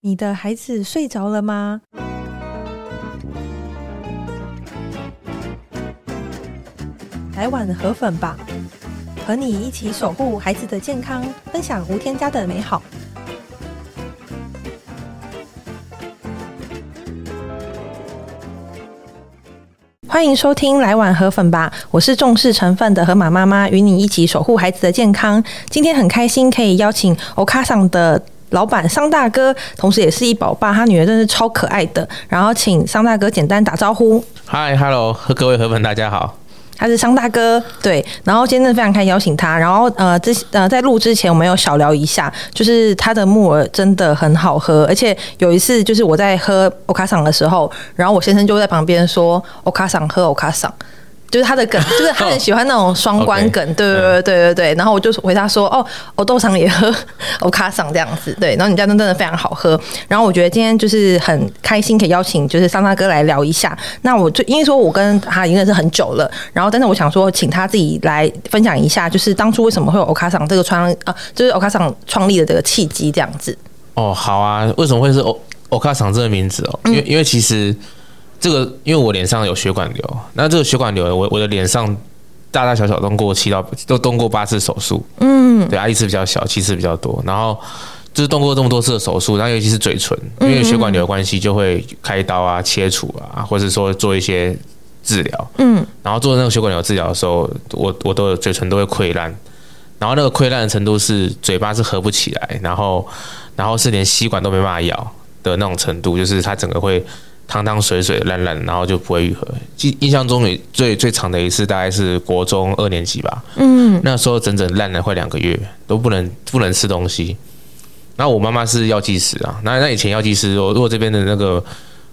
你的孩子睡着了吗？来碗河粉吧，和你一起守护孩子的健康，分享无添加的美好。欢迎收听《来碗河粉吧》，我是重视成分的河马妈妈，与你一起守护孩子的健康。今天很开心可以邀请欧卡桑的。老板桑大哥，同时也是一宝爸，他女儿真是超可爱的。然后请桑大哥简单打招呼。嗨，Hello，和各位河粉大家好。他是桑大哥，对。然后今天非常开心邀请他。然后呃，之呃在录之前我们有小聊一下，就是他的木耳真的很好喝，而且有一次就是我在喝欧卡桑的时候，然后我先生就在旁边说欧卡桑喝欧卡桑。就是他的梗，就是他很喜欢那种双关梗，对对对对对对。然后我就回他说：“哦，我豆厂也喝，我卡桑这样子，对。然后你家真的非常好喝。然后我觉得今天就是很开心，可以邀请就是桑大哥来聊一下。那我就因为说我跟他已经认识很久了，然后但是我想说，请他自己来分享一下，就是当初为什么会有欧卡桑这个创啊，就是欧卡桑创立的这个契机这样子。哦，好啊，为什么会是欧欧卡桑这个名字哦？因为因为其实。这个因为我脸上有血管瘤，那这个血管瘤，我我的脸上大大小小动过七到都动过八次手术，嗯，对啊，一次比较小，七次比较多，然后就是动过这么多次的手术，然后尤其是嘴唇，因为血管瘤的关系，就会开刀啊、切除啊，或者说做一些治疗，嗯，然后做那个血管瘤治疗的时候，我我的嘴唇都会溃烂，然后那个溃烂的程度是嘴巴是合不起来，然后然后是连吸管都没办法咬的那种程度，就是它整个会。汤汤水水烂烂，然后就不会愈合。记印象中也最最长的一次大概是国中二年级吧。嗯，那时候整整烂了快两个月，都不能不能吃东西。然后我妈妈是药剂师啊，那那以前药剂师，如果这边的那个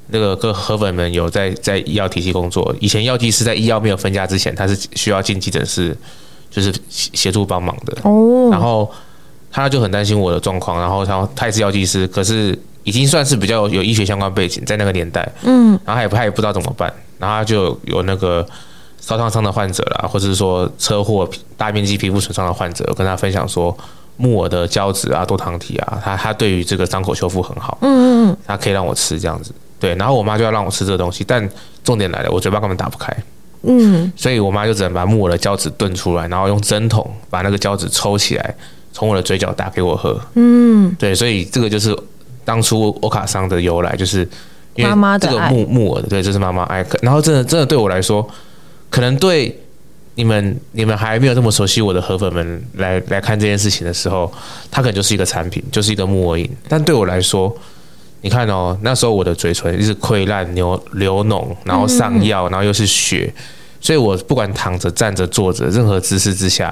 那个各河粉们有在在医药体系工作，以前药剂师在医药没有分家之前，他是需要进急诊室，就是协助帮忙的。哦，然后他就很担心我的状况，然后他他也是药剂师，可是。已经算是比较有医学相关背景，在那个年代，嗯，然后他也他也不知道怎么办，然后他就有那个烧烫伤的患者啦，或者是说车祸大面积皮肤损伤的患者，跟他分享说木耳的胶质啊、多糖体啊，他他对于这个伤口修复很好，嗯嗯，他可以让我吃这样子，对，然后我妈就要让我吃这个东西，但重点来了，我嘴巴根本打不开，嗯，所以我妈就只能把木耳的胶质炖出来，然后用针筒把那个胶质抽起来，从我的嘴角打给我喝，嗯，对，所以这个就是。当初欧卡桑的由来就是因为这个木木耳，对，这是妈妈爱。然后真的真的对我来说，可能对你们你们还没有这么熟悉我的河粉们来来看这件事情的时候，它可能就是一个产品，就是一个木耳饮。但对我来说，你看哦，那时候我的嘴唇一直溃烂、流流脓，然后上药，然后又是血，所以我不管躺着、站着、坐着，任何姿势之下。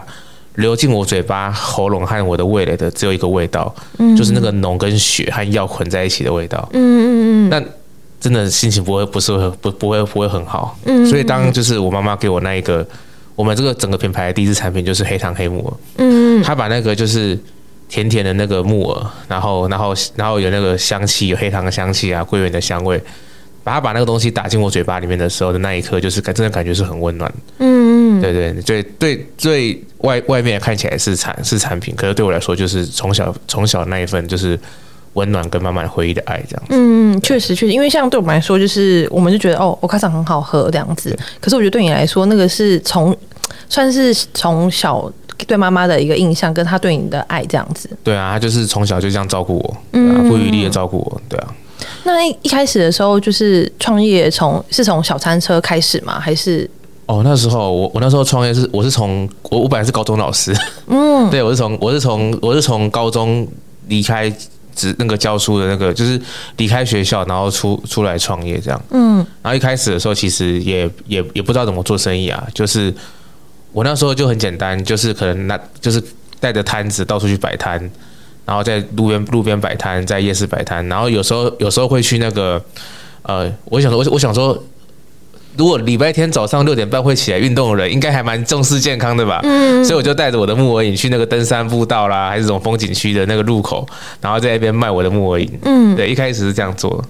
流进我嘴巴、喉咙和我的味蕾的只有一个味道，嗯、就是那个脓跟血和药混在一起的味道。嗯嗯嗯。那真的心情不会不是会不不会不会很好。嗯。所以当就是我妈妈给我那一个，我们这个整个品牌的第一支产品就是黑糖黑木耳。嗯嗯。她把那个就是甜甜的那个木耳，然后然后然后有那个香气，有黑糖的香气啊，桂圆的香味，把他把那个东西打进我嘴巴里面的时候的那一刻，就是感真的感觉是很温暖。嗯嗯。对对对对对。外外面看起来是产是产品，可是对我来说，就是从小从小那一份就是温暖跟满满回忆的爱这样子。嗯，确实确实，因为像对我们来说，就是我们就觉得哦，我卡桑很好喝这样子。可是我觉得对你来说，那个是从算是从小对妈妈的一个印象，跟她对你的爱这样子。对啊，她就是从小就这样照顾我，嗯，不遗余力的照顾我。对啊。那一开始的时候，就是创业从是从小餐车开始吗？还是？哦，那时候我我那时候创业是我是从我我本来是高中老师，嗯，对我是从我是从我是从高中离开职那个教书的那个就是离开学校，然后出出来创业这样，嗯，然后一开始的时候其实也也也不知道怎么做生意啊，就是我那时候就很简单，就是可能那就是带着摊子到处去摆摊，然后在路边路边摆摊，在夜市摆摊，然后有时候有时候会去那个呃，我想说我我想说。如果礼拜天早上六点半会起来运动的人，应该还蛮重视健康的吧？嗯，所以我就带着我的木耳饮去那个登山步道啦，还是这种风景区的那个路口，然后在那边卖我的木耳饮。嗯，对，一开始是这样做。啊、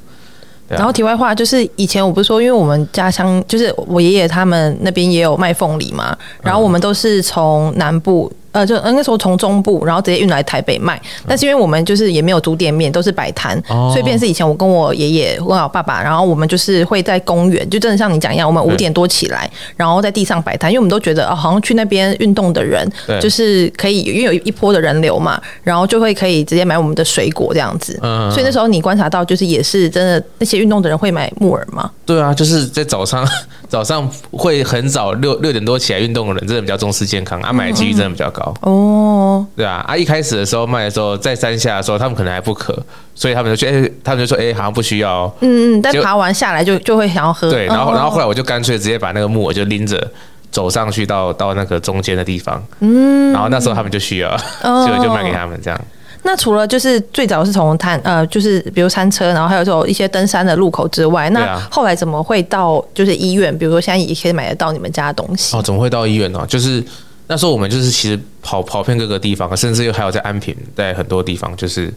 然后题外话就是，以前我不是说，因为我们家乡就是我爷爷他们那边也有卖凤梨嘛，然后我们都是从南部呃，就那时候从中部，然后直接运来台北卖。但是因为我们就是也没有租店面，都是摆摊，哦、所以便是以前我跟我爷爷、跟我爸爸，然后我们就是会在公园，就真的像你讲一样，我们五点多起来，然后在地上摆摊，因为我们都觉得哦，好像去那边运动的人，就是可以，因为有一波的人流嘛，然后就会可以直接买我们的水果这样子。嗯，所以那时候你观察到，就是也是真的那些运动的人会买木耳吗？对啊，就是在早上，早上会很早六六点多起来运动的人，真的比较重视健康，啊，买的几率真的比较高。哦，对啊，啊，一开始的时候卖的时候，在山下的时候，他们可能还不渴，所以他们就觉得，他们就说，哎，好像不需要。嗯嗯，但爬完下来就就会想要喝。对，然后然后后来我就干脆直接把那个木耳就拎着走上去到到那个中间的地方。嗯，然后那时候他们就需要，所以就卖给他们这样。那除了就是最早是从摊呃，就是比如餐车，然后还有这种一些登山的路口之外，那后来怎么会到就是医院？比如说现在也可以买得到你们家的东西。哦，怎么会到医院呢？就是那时候我们就是其实跑跑遍各个地方，甚至又还有在安平，在很多地方就是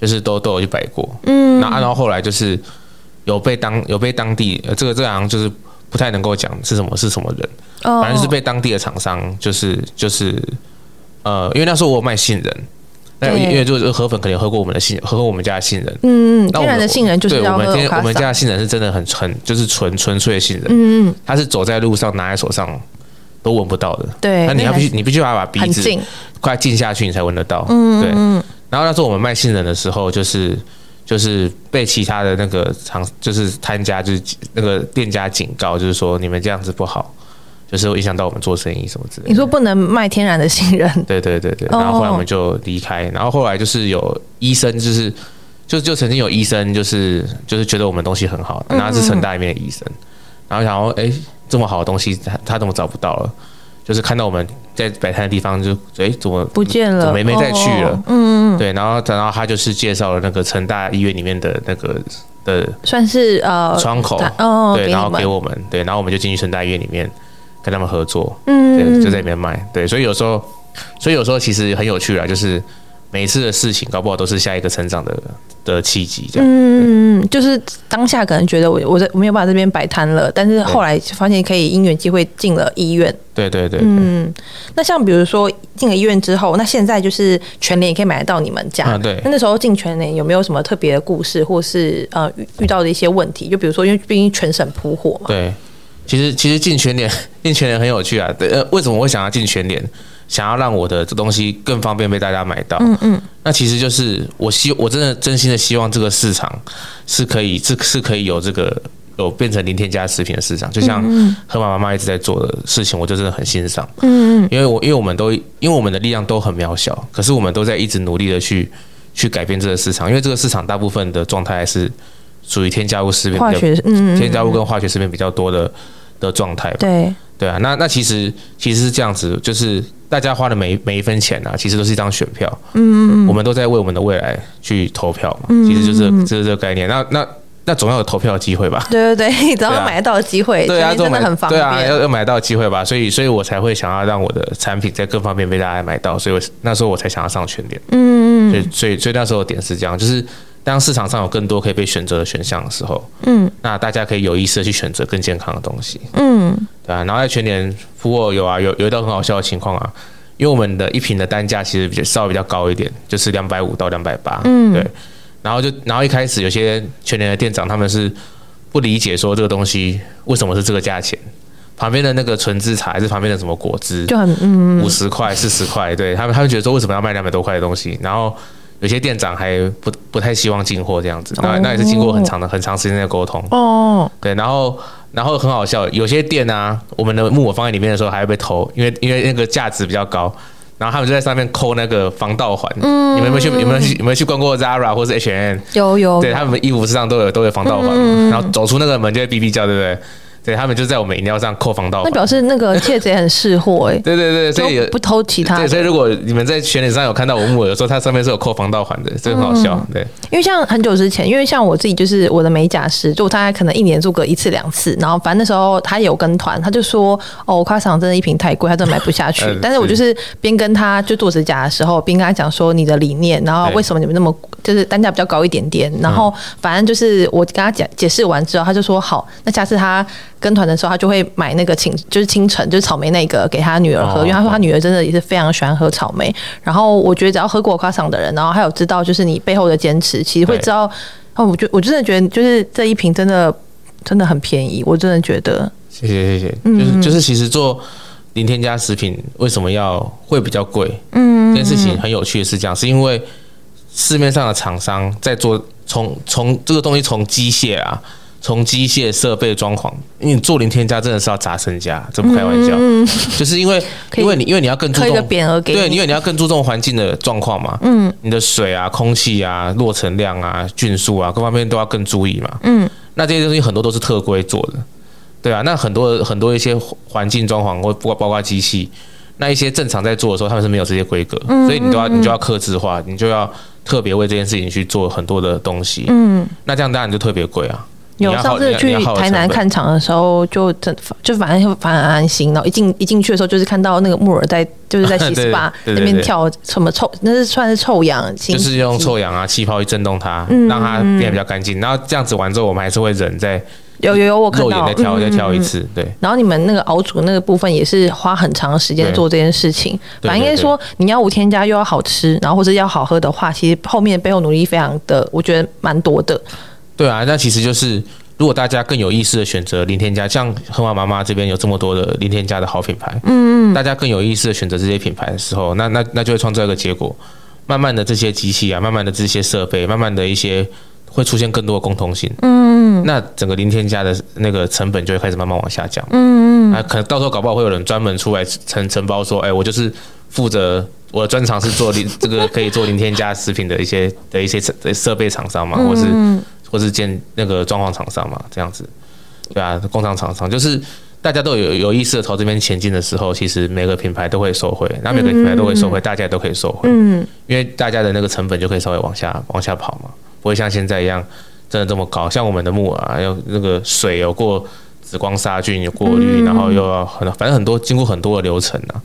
就是都都有去摆过。嗯，然后然后后来就是有被当有被当地呃这个这行就是不太能够讲是什么是什么人，反正是被当地的厂商就是就是呃，因为那时候我有卖杏仁。那因为就是河粉，肯定喝过我们的杏，喝过我们家的杏仁。嗯嗯，天然的杏仁就是。对，我们天我们家的杏仁是真的很纯，就是纯纯粹的杏仁。嗯嗯，它是走在路上拿在手上都闻不到的。对，那你要必须你必须要把鼻子快进下去，你才闻得到。嗯对。然后那时候我们卖杏仁的时候，就是就是被其他的那个厂，就是摊家，就是那个店家警告，就是说你们这样子不好。就是会影响到我们做生意什么之类的。你说不能卖天然的杏仁？对对对对。然后后来我们就离开。然后后来就是有医生，就是就就曾经有医生，就是就是觉得我们东西很好，然后是成大里面的医生，然后想说，哎，这么好的东西，他他怎么找不到了？就是看到我们在摆摊的地方，就哎怎么不见了？怎么没没再去了？嗯嗯。对，然后然后他就是介绍了那个成大医院里面的那个的，算是呃窗口哦，对，然后给我们，对，然后我们就进去成大医院里面。跟他们合作，嗯，对，就在里面卖，对，所以有时候，所以有时候其实很有趣啦，就是每一次的事情，搞不好都是下一个成长的的契机，这样，嗯嗯，就是当下可能觉得我我在我没有办法这边摆摊了，但是后来发现可以因缘机会进了医院，对对对，嗯，那像比如说进了医院之后，那现在就是全联也可以买得到你们家，对，那那时候进全联有没有什么特别的故事，或是呃遇遇到的一些问题？就比如说，因为毕竟全省铺货嘛，对。其实其实进全联进全联很有趣啊，对，呃，为什么我会想要进全联？想要让我的这东西更方便被大家买到。嗯嗯。那其实就是我希我真的真心的希望这个市场是可以是是可以有这个有变成零添加食品的市场，就像河马妈妈一直在做的事情，我就真的很欣赏。嗯嗯。因为我因为我们都因为我们的力量都很渺小，可是我们都在一直努力的去去改变这个市场，因为这个市场大部分的状态是。属于添加物食品，化学嗯，添加物跟化学食品比较多的的状态吧。对对啊，那那其实其实是这样子，就是大家花的每每一分钱啊，其实都是一张选票。嗯嗯，我们都在为我们的未来去投票嘛。其实就是就是这个概念。那那那总要有投票的机会吧？对对对，总要买得到的机会。对啊，真的很方便。对啊，要要买到机会吧？所以所以我才会想要让我的产品在各方面被大家买到。所以我那时候我才想要上全联。嗯嗯。所以所以所以那时候点是这样，就是。当市场上有更多可以被选择的选项的时候，嗯，那大家可以有意识的去选择更健康的东西，嗯，对啊。然后在全年铺货有啊，有有一道很好笑的情况啊，因为我们的一瓶的单价其实比较稍微比较高一点，就是两百五到两百八，嗯，对。然后就然后一开始有些全年的店长他们是不理解说这个东西为什么是这个价钱，旁边的那个纯制茶还是旁边的什么果汁就很嗯五十块四十块，对他们他们觉得说为什么要卖两百多块的东西，然后。有些店长还不不太希望进货这样子，那那也是经过很长的很长时间的沟通。哦，对，然后然后很好笑，有些店啊，我们的木偶放在里面的时候还会被偷，因为因为那个价值比较高，然后他们就在上面扣那个防盗环。嗯，你们有没有去有没有去有没有去逛过 Zara 或是 H&M？有有。对，他们衣服身上都有都有防盗环，然后走出那个门就会哔哔叫，对不对？对，他们就在我们饮料上扣防盗，那表示那个窃贼很识货 哎。对对对，所以不偷其他。对，所以如果你们在全脸上有看到我木耳，有时候它上面是有扣防盗环的，这很好笑。对，因为像很久之前，因为像我自己就是我的美甲师，就大概可能一年做个一次两次，然后反正那时候他有跟团，他就说哦，夸场真的一瓶太贵，他真的买不下去。但是我就是边跟他就做指甲的时候，边跟他讲说你的理念，然后为什么你们那么就是单价比较高一点点，然后反正就是我跟他讲解释完之后，他就说好，那下次他。跟团的时候，他就会买那个清就是清晨就是草莓那个给他女儿喝，因为他说他女儿真的也是非常喜欢喝草莓。然后我觉得只要喝过 Okasan 的人，然后还有知道就是你背后的坚持，其实会知道。哦，我觉我真的觉得就是这一瓶真的真的很便宜，我真的觉得。谢谢谢谢，嗯、就是就是其实做零添加食品为什么要会比较贵？嗯，这件事情很有趣的是这样，是因为市面上的厂商在做从从这个东西从机械啊。从机械设备装潢，因为你做零添加真的是要砸身家，这不开玩笑。嗯、就是因为因为你因为你要更注重对，因为你要更注重环境的状况嘛。嗯，你的水啊、空气啊、落尘量啊、菌数啊，各方面都要更注意嘛。嗯，那这些东西很多都是特规做的，对啊。那很多很多一些环境装潢或包包括机器，那一些正常在做的时候，他们是没有这些规格，所以你都要你就要克制化，你就要特别为这件事情去做很多的东西。嗯，那这样当然就特别贵啊。有上次去台南看场的时候，就真就反正反正很安心。然后一进一进去的时候，就是看到那个木耳在就是在洗 SPA 那边跳什么臭，那是算是臭氧，就是用臭氧啊气泡去震动它，让它变得比较干净。然后这样子完之后，我们还是会忍在有有有我看到肉眼再挑再挑一次。对。然后你们那个熬煮那个部分也是花很长时间做这件事情。反正应该说你要无添加又要好吃，然后或者要好喝的话，其实后面背后努力非常的，我觉得蛮多的。对啊，那其实就是。如果大家更有意识的选择零添加，像河马妈妈这边有这么多的零添加的好品牌，嗯嗯，大家更有意识的选择这些品牌的时候，那那那就会创造一个结果，慢慢的这些机器啊，慢慢的这些设备，慢慢的一些会出现更多的共通性，嗯，那整个零添加的那个成本就会开始慢慢往下降，嗯嗯，啊，可能到时候搞不好会有人专门出来承承包说，哎，我就是负责我的专长是做零这个可以做零添加食品的一些的一些设设备厂商嘛，或是。或是建那个装潢厂商嘛，这样子，对啊，工厂厂商就是大家都有有意识的朝这边前进的时候，其实每个品牌都会收回，那每个品牌都会收回，大家都可以收回，嗯，因为大家的那个成本就可以稍微往下往下跑嘛，不会像现在一样真的这么高。像我们的木耳啊，要那个水有过紫光杀菌，有过滤，然后又要很反正很多经过很多的流程啊，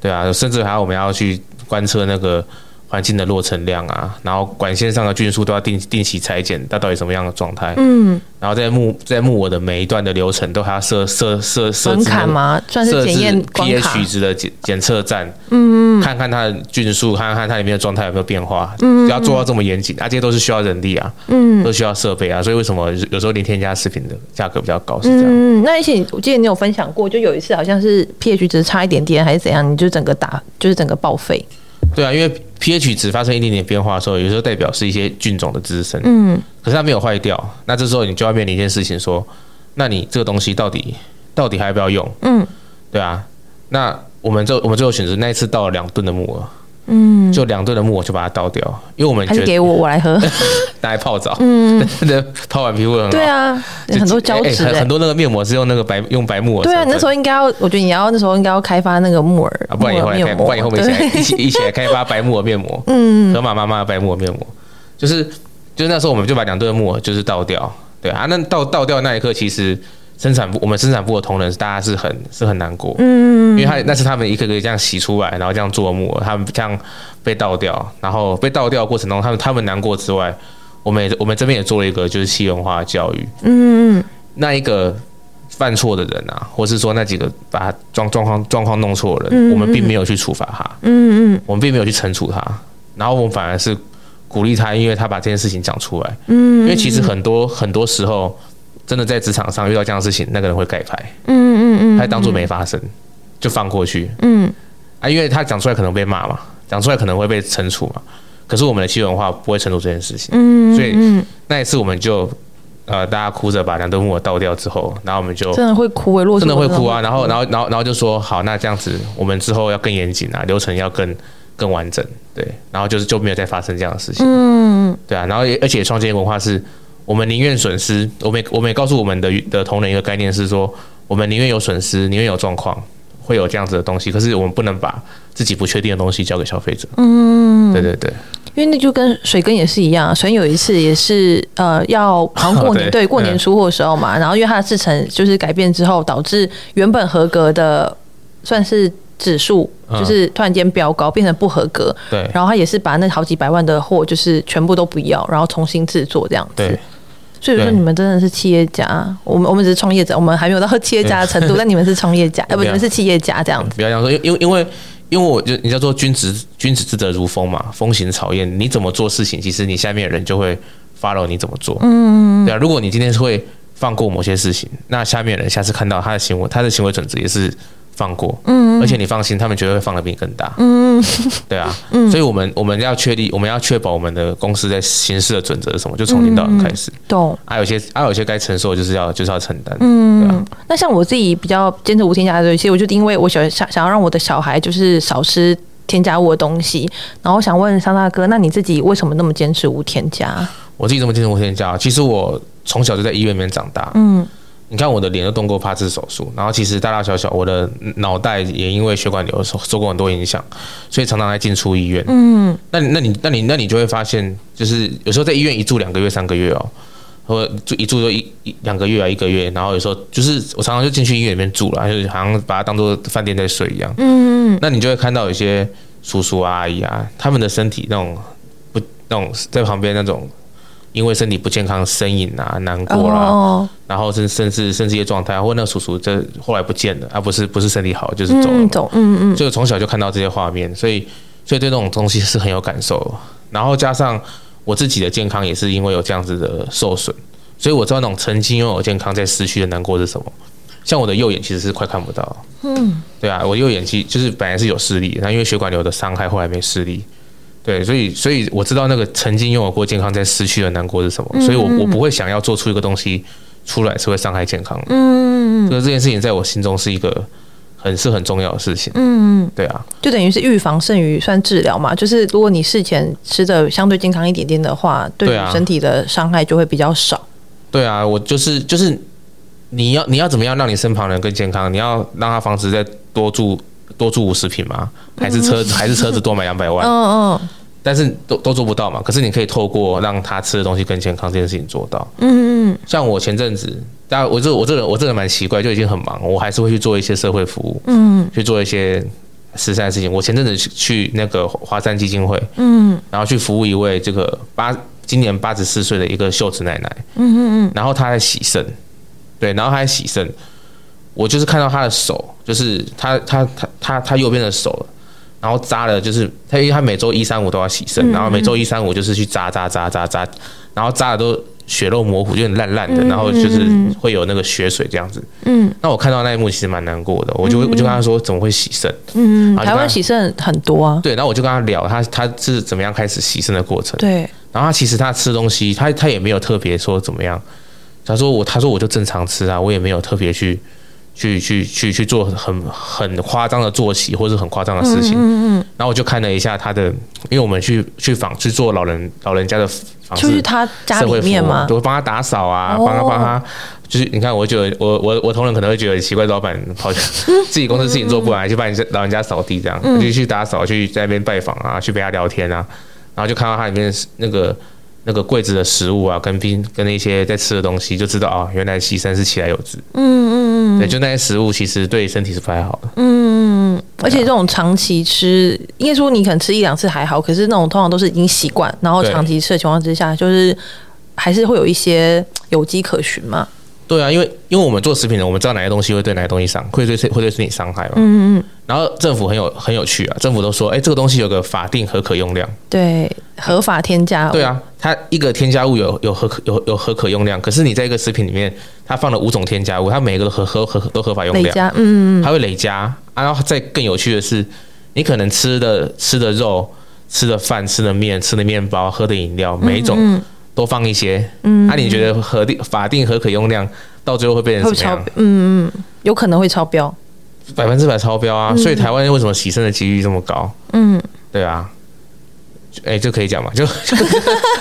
对啊，甚至还要我们要去观测那个。环境的落尘量啊，然后管线上的菌数都要定定期裁剪，它到底什么样的状态？嗯，然后在木在木耳的每一段的流程都还要设设设设置卡吗？算是检验 pH 值的检检测站，嗯，看看它的菌数，看看它里面的状态有没有变化，嗯，要做到这么严谨，啊，这些都是需要人力啊，嗯，都需要设备啊，所以为什么有时候零添加食品的价格比较高是这样？嗯，那而且我记得你有分享过，就有一次好像是 pH 值差一点点还是怎样，你就整个打就是整个报废。对啊，因为 pH 值发生一点点变化的时候，有时候代表是一些菌种的滋生。嗯，可是它没有坏掉，那这时候你就要面临一件事情，说，那你这个东西到底到底还要不要用？嗯，对啊，那我们就我们最后选择那一次到了两吨的木耳。嗯，就两吨的木耳就把它倒掉，因为我们觉得给我我来喝，拿来泡澡，嗯，泡完皮肤很好。对啊，很多胶质，很多那个面膜是用那个白用白木耳。对啊，你那时候应该要，我觉得你要那时候应该要开发那个木耳，不然以后来开，不然以后我们一起来一起一起来开发白木耳面膜。嗯，河马妈妈的白木耳面膜，就是就是那时候我们就把两吨的木耳就是倒掉，对啊，那倒倒掉那一刻其实。生产部，我们生产部的同仁，大家是很是很难过，嗯，因为他那是他们一个个这样洗出来，然后这样做木，他们这样被倒掉，然后被倒掉的过程中，他们他们难过之外，我们也我们这边也做了一个就是企业文化的教育，嗯嗯，那一个犯错的人啊，或是说那几个把状状况状况弄错的人，我们并没有去处罚他，嗯嗯，我们并没有去惩处他，然后我们反而是鼓励他，因为他把这件事情讲出来，嗯，因为其实很多很多时候。真的在职场上遇到这样的事情，那个人会盖牌，嗯嗯嗯，他当做没发生，就放过去，嗯。啊，因为他讲出来可能被骂嘛，讲出来可能会被惩处嘛，可是我们的企业文化不会惩处这件事情，嗯，所以那一次我们就呃大家哭着把两吨木耳倒掉之后，然后我们就真的会哭诶，落真的会哭啊，然后然后然后然后就说好，那这样子我们之后要更严谨啊，流程要更更完整，对，然后就是就没有再发生这样的事情，嗯，对啊，然后而且创建文化是。我们宁愿损失，我们我们也告诉我们的的同仁一个概念是说，我们宁愿有损失，宁愿有状况，会有这样子的东西。可是我们不能把自己不确定的东西交给消费者。嗯，对对对，因为那就跟水根也是一样，水耕有一次也是呃要好像过 年对，对过年出货的时候嘛，然后因为它的制成就是改变之后，导致原本合格的算是指数就是突然间飙高，变成不合格。对，然后他也是把那好几百万的货就是全部都不要，然后重新制作这样子。对。所以说你们真的是企业家，我们我们只是创业者，我们还没有到企业家的程度，但你们是创业家，要不你们是企业家这样子。不要这样说，因因因为因为我就你叫做君子君子之德如风嘛，风行草偃，你怎么做事情，其实你下面的人就会 follow 你怎么做。嗯，对啊，如果你今天是会放过某些事情，那下面的人下次看到他的行为，他的行为准则也是。放过，嗯，而且你放心，他们绝对会放的比你更大，嗯，对啊，嗯，所以我们我们要确立，我们要确保我们的公司在行事的准则是什么，就从零到零开始，懂，还有些还有些该承受，就是要就是要承担，嗯，对啊。那像我自己比较坚持无添加的东西，我就因为我想想想要让我的小孩就是少吃添加物的东西，然后我想问桑大哥，那你自己为什么那么坚持无添加？我自己这么坚持无添加，其实我从小就在医院里面长大，嗯。你看我的脸都动过八次手术，然后其实大大小小，我的脑袋也因为血管瘤受受过很多影响，所以常常在进出医院。嗯，那那你那你那你就会发现，就是有时候在医院一住两个月、三个月哦，或就一住就一一两个月啊，一个月，然后有时候就是我常常就进去医院里面住了，就是好像把它当做饭店在睡一样。嗯，那你就会看到有些叔叔阿姨啊，他们的身体那种不那种在旁边那种。因为身体不健康，呻吟啊，难过啦、啊，然后甚甚至甚至一些状态，或那个叔叔这后来不见了，啊不是不是身体好，就是走了，嗯走，嗯嗯，就从小就看到这些画面，所以所以对那种东西是很有感受。然后加上我自己的健康也是因为有这样子的受损，所以我知道那种曾经拥有健康在失去的难过是什么。像我的右眼其实是快看不到，嗯，对啊，我右眼其实就是本来是有视力，那因为血管瘤的伤害，后来没视力。对，所以所以我知道那个曾经拥有过健康在失去的难过是什么，嗯、所以我我不会想要做出一个东西出来是会伤害健康的。嗯嗯嗯，所以这件事情在我心中是一个很是很重要的事情。嗯，对啊，就等于是预防胜于算治疗嘛。就是如果你事前吃的相对健康一点点的话，对身体的伤害就会比较少。对啊，我就是就是你要你要怎么样让你身旁人更健康？你要让他防止再多住。多住五十平吗？还是车子？还是车子多买两百万？嗯嗯。但是都都做不到嘛。可是你可以透过让他吃的东西更健康这件事情做到。嗯嗯。像我前阵子，当然我这我这人我这人蛮奇怪，就已经很忙，我还是会去做一些社会服务。嗯。去做一些慈善的事情。我前阵子去那个华山基金会。嗯。然后去服务一位这个八今年八十四岁的一个秀子奶奶。嗯嗯嗯。然后她在洗肾，对，然后她在洗肾。我就是看到他的手，就是他他他他他右边的手，然后扎了，就是他因为他每周一三五都要洗肾，然后每周一三五就是去扎扎扎扎扎，然后扎的都血肉模糊，就很烂烂的，然后就是会有那个血水这样子。嗯，那我看到那一幕其实蛮难过的，我就我就跟他说怎么会洗肾？嗯，台湾洗肾很多啊。对，然后我就跟他聊他他是怎么样开始洗肾的过程。对，然后他其实他吃东西，他他也没有特别说怎么样。他说我他说我就正常吃啊，我也没有特别去。去去去去做很很夸张的作息，或者很夸张的事情。嗯嗯，然后我就看了一下他的，因为我们去去访去做老人老人家的访，就是他家里面吗？我帮他打扫啊，帮他帮他，就是你看，我觉得我我我同仁可能会觉得奇怪，老板跑去 自己公司事情做不完，就帮人家老人家扫地这样，就去打扫，去在那边拜访啊，去陪他聊天啊，然后就看到他里面那个。那个柜子的食物啊，跟冰跟那些在吃的东西，就知道啊，原来牺牲是其来有之。嗯嗯嗯，对，就那些食物其实对身体是不太好的。嗯嗯，而且这种长期吃，应该说你可能吃一两次还好，可是那种通常都是已经习惯，然后长期吃的情况之下，就是还是会有一些有迹可循嘛。对啊，因为因为我们做食品的，我们知道哪些东西会对哪些东西伤，会对会对身体伤害嘛。嗯嗯。然后政府很有很有趣啊，政府都说，哎，这个东西有个法定核可用量。对，合法添加。对啊，它一个添加物有有核可有有核可用量，可是你在一个食品里面，它放了五种添加物，它每一个都合合合都合法用量。嗯嗯。它会累加，然后再更有趣的是，你可能吃的吃的肉、吃的饭、吃的面、吃的面包、喝的饮料，每一种。嗯嗯多放一些，嗯，那、啊、你觉得核定法定核可用量到最后会变成什么样？嗯嗯，有可能会超标，百分之百超标啊！嗯、所以台湾为什么洗肾的几率这么高？嗯，对啊，哎、欸，这可以讲嘛？就，就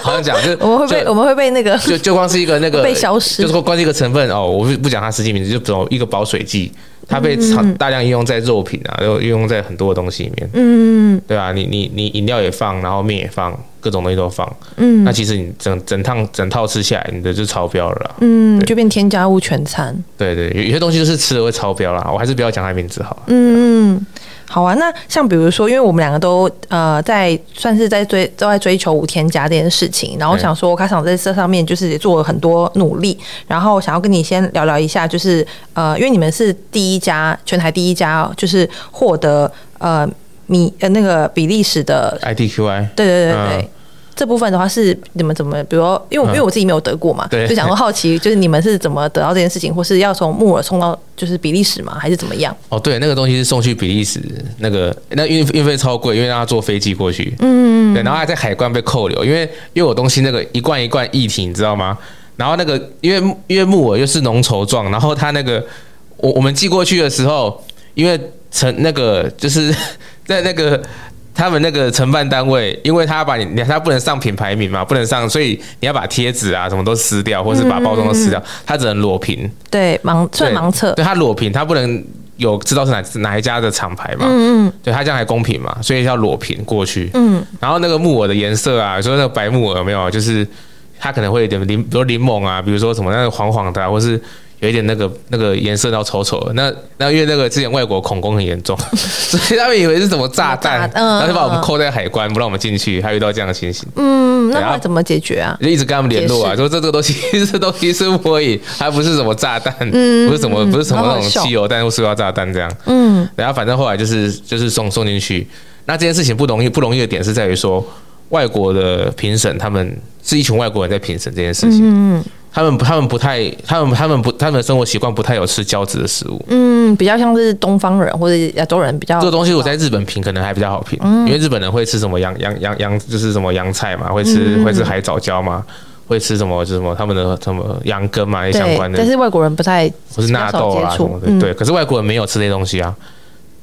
好像讲，就 我们会被我们会被那个，就就光是一个那个被消失，就是光是一个成分哦，我不不讲它实际名字，就比如一个保水剂。它被大量应用在肉品啊，又应用在很多的东西里面。嗯，对啊，你你你饮料也放，然后面也放，各种东西都放。嗯，那其实你整整趟整套吃下来，你的就超标了啦。嗯，就变添加物全餐。对对，有有些东西就是吃了会超标啦。我还是不要讲它名字好了。嗯，好啊，那像比如说，因为我们两个都呃在算是在追都在追求无添加这件事情，然后我想说，开场在这上面就是也做了很多努力，然后想要跟你先聊聊一下，就是呃，因为你们是第一家全台第一家，就是获得呃米呃那个比利时的 I D Q I，对对对对。嗯这部分的话是你们怎么，比如说，因为因为我自己没有得过嘛，嗯、就想说好奇，就是你们是怎么得到这件事情，或是要从木耳送到就是比利时嘛，还是怎么样？哦，对，那个东西是送去比利时，那个那运运费超贵，因为让他坐飞机过去，嗯，对，然后还在海关被扣留，因为因为我东西那个一罐一罐液体，你知道吗？然后那个因为因为木耳又是浓稠状，然后他那个我我们寄过去的时候，因为成那个就是在那个。他们那个承办单位，因为他要把你，他不能上品牌名嘛，不能上，所以你要把贴纸啊什么都撕掉，或是把包装都撕掉，他只能裸屏。对，盲算盲测。对，他裸屏，他不能有知道是哪哪一家的厂牌嘛。嗯嗯。对，他这样还公平嘛，所以要裸屏过去。嗯。然后那个木耳的颜色啊，说那个白木耳有没有？就是它可能会有点柠，比如柠檬啊，比如说什么那个黄黄的，啊，或是。有一点那个那个颜色，到丑丑的。那那因为那个之前外国恐攻很严重，所以他们以为是什么炸弹，然后就把我们扣在海关，不让我们进去。还遇到这样的情形。嗯，那怎么解决啊？就一直跟他们联络啊，说这这个东西，这东西是木耳，还不是什么炸弹，不是什么不是什么那种汽油弹或塑料炸弹这样。嗯，然后反正后来就是就是送送进去。那这件事情不容易不容易的点是在于说，外国的评审他们是一群外国人在评审这件事情。嗯。他们他们不太，他们他们不，他们的生活习惯不太有吃胶质的食物。嗯，比较像是东方人或者亚洲人比较。这个东西我在日本评可能还比较好评，嗯、因为日本人会吃什么洋洋洋洋，就是什么洋菜嘛，会吃、嗯、会吃海藻胶嘛，会吃什么就是什么他们的什么羊羹嘛，相关的。但是外国人不太，不是纳豆啊什么的，嗯、对。可是外国人没有吃这些东西啊，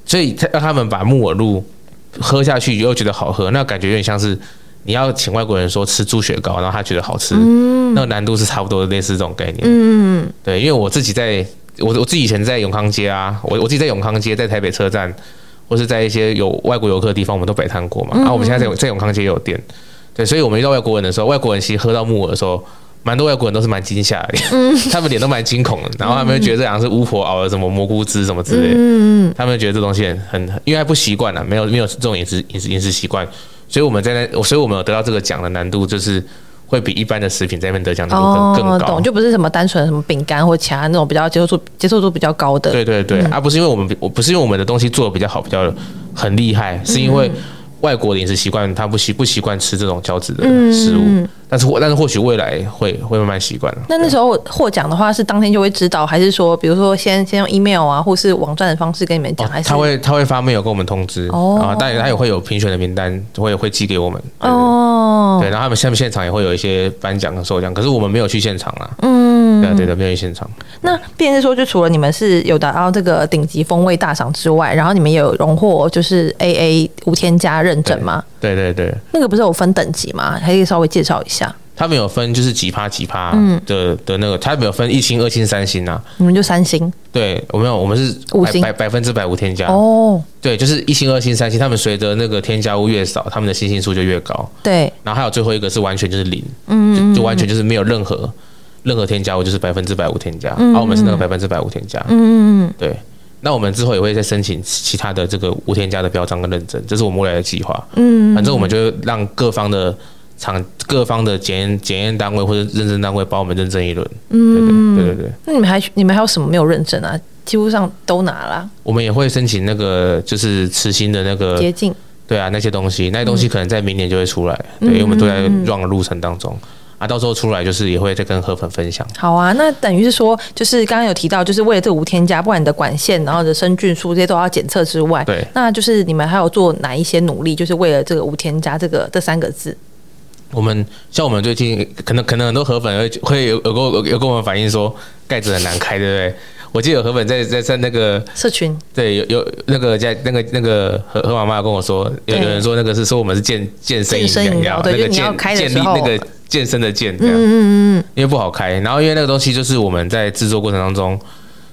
所以让他们把木耳露喝下去又觉得好喝，那感觉有点像是。你要请外国人说吃猪血糕，然后他觉得好吃，嗯、那个难度是差不多类似这种概念。嗯，对，因为我自己在，我我自己以前在永康街啊，我我自己在永康街，在台北车站，或是在一些有外国游客的地方，我们都摆摊过嘛。然后、嗯啊、我们现在在在永康街也有店，对，所以我们遇到外国人的时候，外国人其实喝到木耳的时候，蛮多外国人都是蛮惊吓的，嗯、他们脸都蛮惊恐的，然后他们觉得这好像是巫婆熬的什么蘑菇汁什么之类的，嗯、他们觉得这东西很很，因为还不习惯了，没有没有这种饮食饮食饮食习惯。所以我们在那，所以我们有得到这个奖的难度，就是会比一般的食品在那边得奖难度更更高。懂，就不是什么单纯什么饼干或其他那种比较接受度接受度比较高的。对对对，而不是因为我们我不是因为我们的东西做的比较好，比较很厉害，是因为。外国的饮食习惯，他不习不习惯吃这种胶质的食物，嗯、但是但是或许未来会会慢慢习惯。那那时候获奖的话，是当天就会知道，还是说，比如说先先用 email 啊，或是网站的方式跟你们讲？哦、还是他会他会发 mail 跟我们通知哦，啊，当然他也会有评选的名单，会会寄给我们哦。对，然后他们现现场也会有一些颁奖跟授奖，可是我们没有去现场啊。嗯，对对的，没有去现场。那便是说，就除了你们是有达到这个顶级风味大赏之外，然后你们也有荣获就是 AA 无添加认证吗？对对对，那个不是有分等级吗？还可以稍微介绍一下。他们有分就是几趴几趴的、嗯、的那个，他们有分一星、二星、三星啊。你们就三星？对，我们有，我们是五星，百百分之百无添加。哦，对，就是一星、二星、三星，他们随着那个添加物越少，他们的星星数就越高。对，然后还有最后一个是完全就是零，嗯，就，就完全就是没有任何任何添加物，就是百分之百无添加。嗯，然后我们是那个百分之百无添加。嗯嗯嗯，对。那我们之后也会再申请其他的这个无添加的标章跟认证，这是我们未来的计划。嗯，反正我们就让各方的厂、各方的检验检验单位或者认证单位帮我们认证一轮。嗯，对对对对。那你们还你们还有什么没有认证啊？几乎上都拿了。我们也会申请那个就是慈心的那个洁净。对啊，那些东西，那些东西可能在明年就会出来。嗯、对，因为我们都在 run 的路程当中。啊，到时候出来就是也会再跟河粉分享。好啊，那等于是说，就是刚刚有提到，就是为了这个无添加，不管你的管线，然后的生菌数这些都要检测之外，对，那就是你们还有做哪一些努力，就是为了这个无添加这个这三个字？我们像我们最近可能可能很多河粉会会有有跟有有跟我们反映说盖子很难开，对不对？我记得有河粉在在在那个社群，对，有有那个在那个那个河河妈妈跟我说，有有人说那个是说我们是健健身饮料，那个健健力那个。健身的健，嗯嗯嗯，因为不好开，然后因为那个东西就是我们在制作过程当中，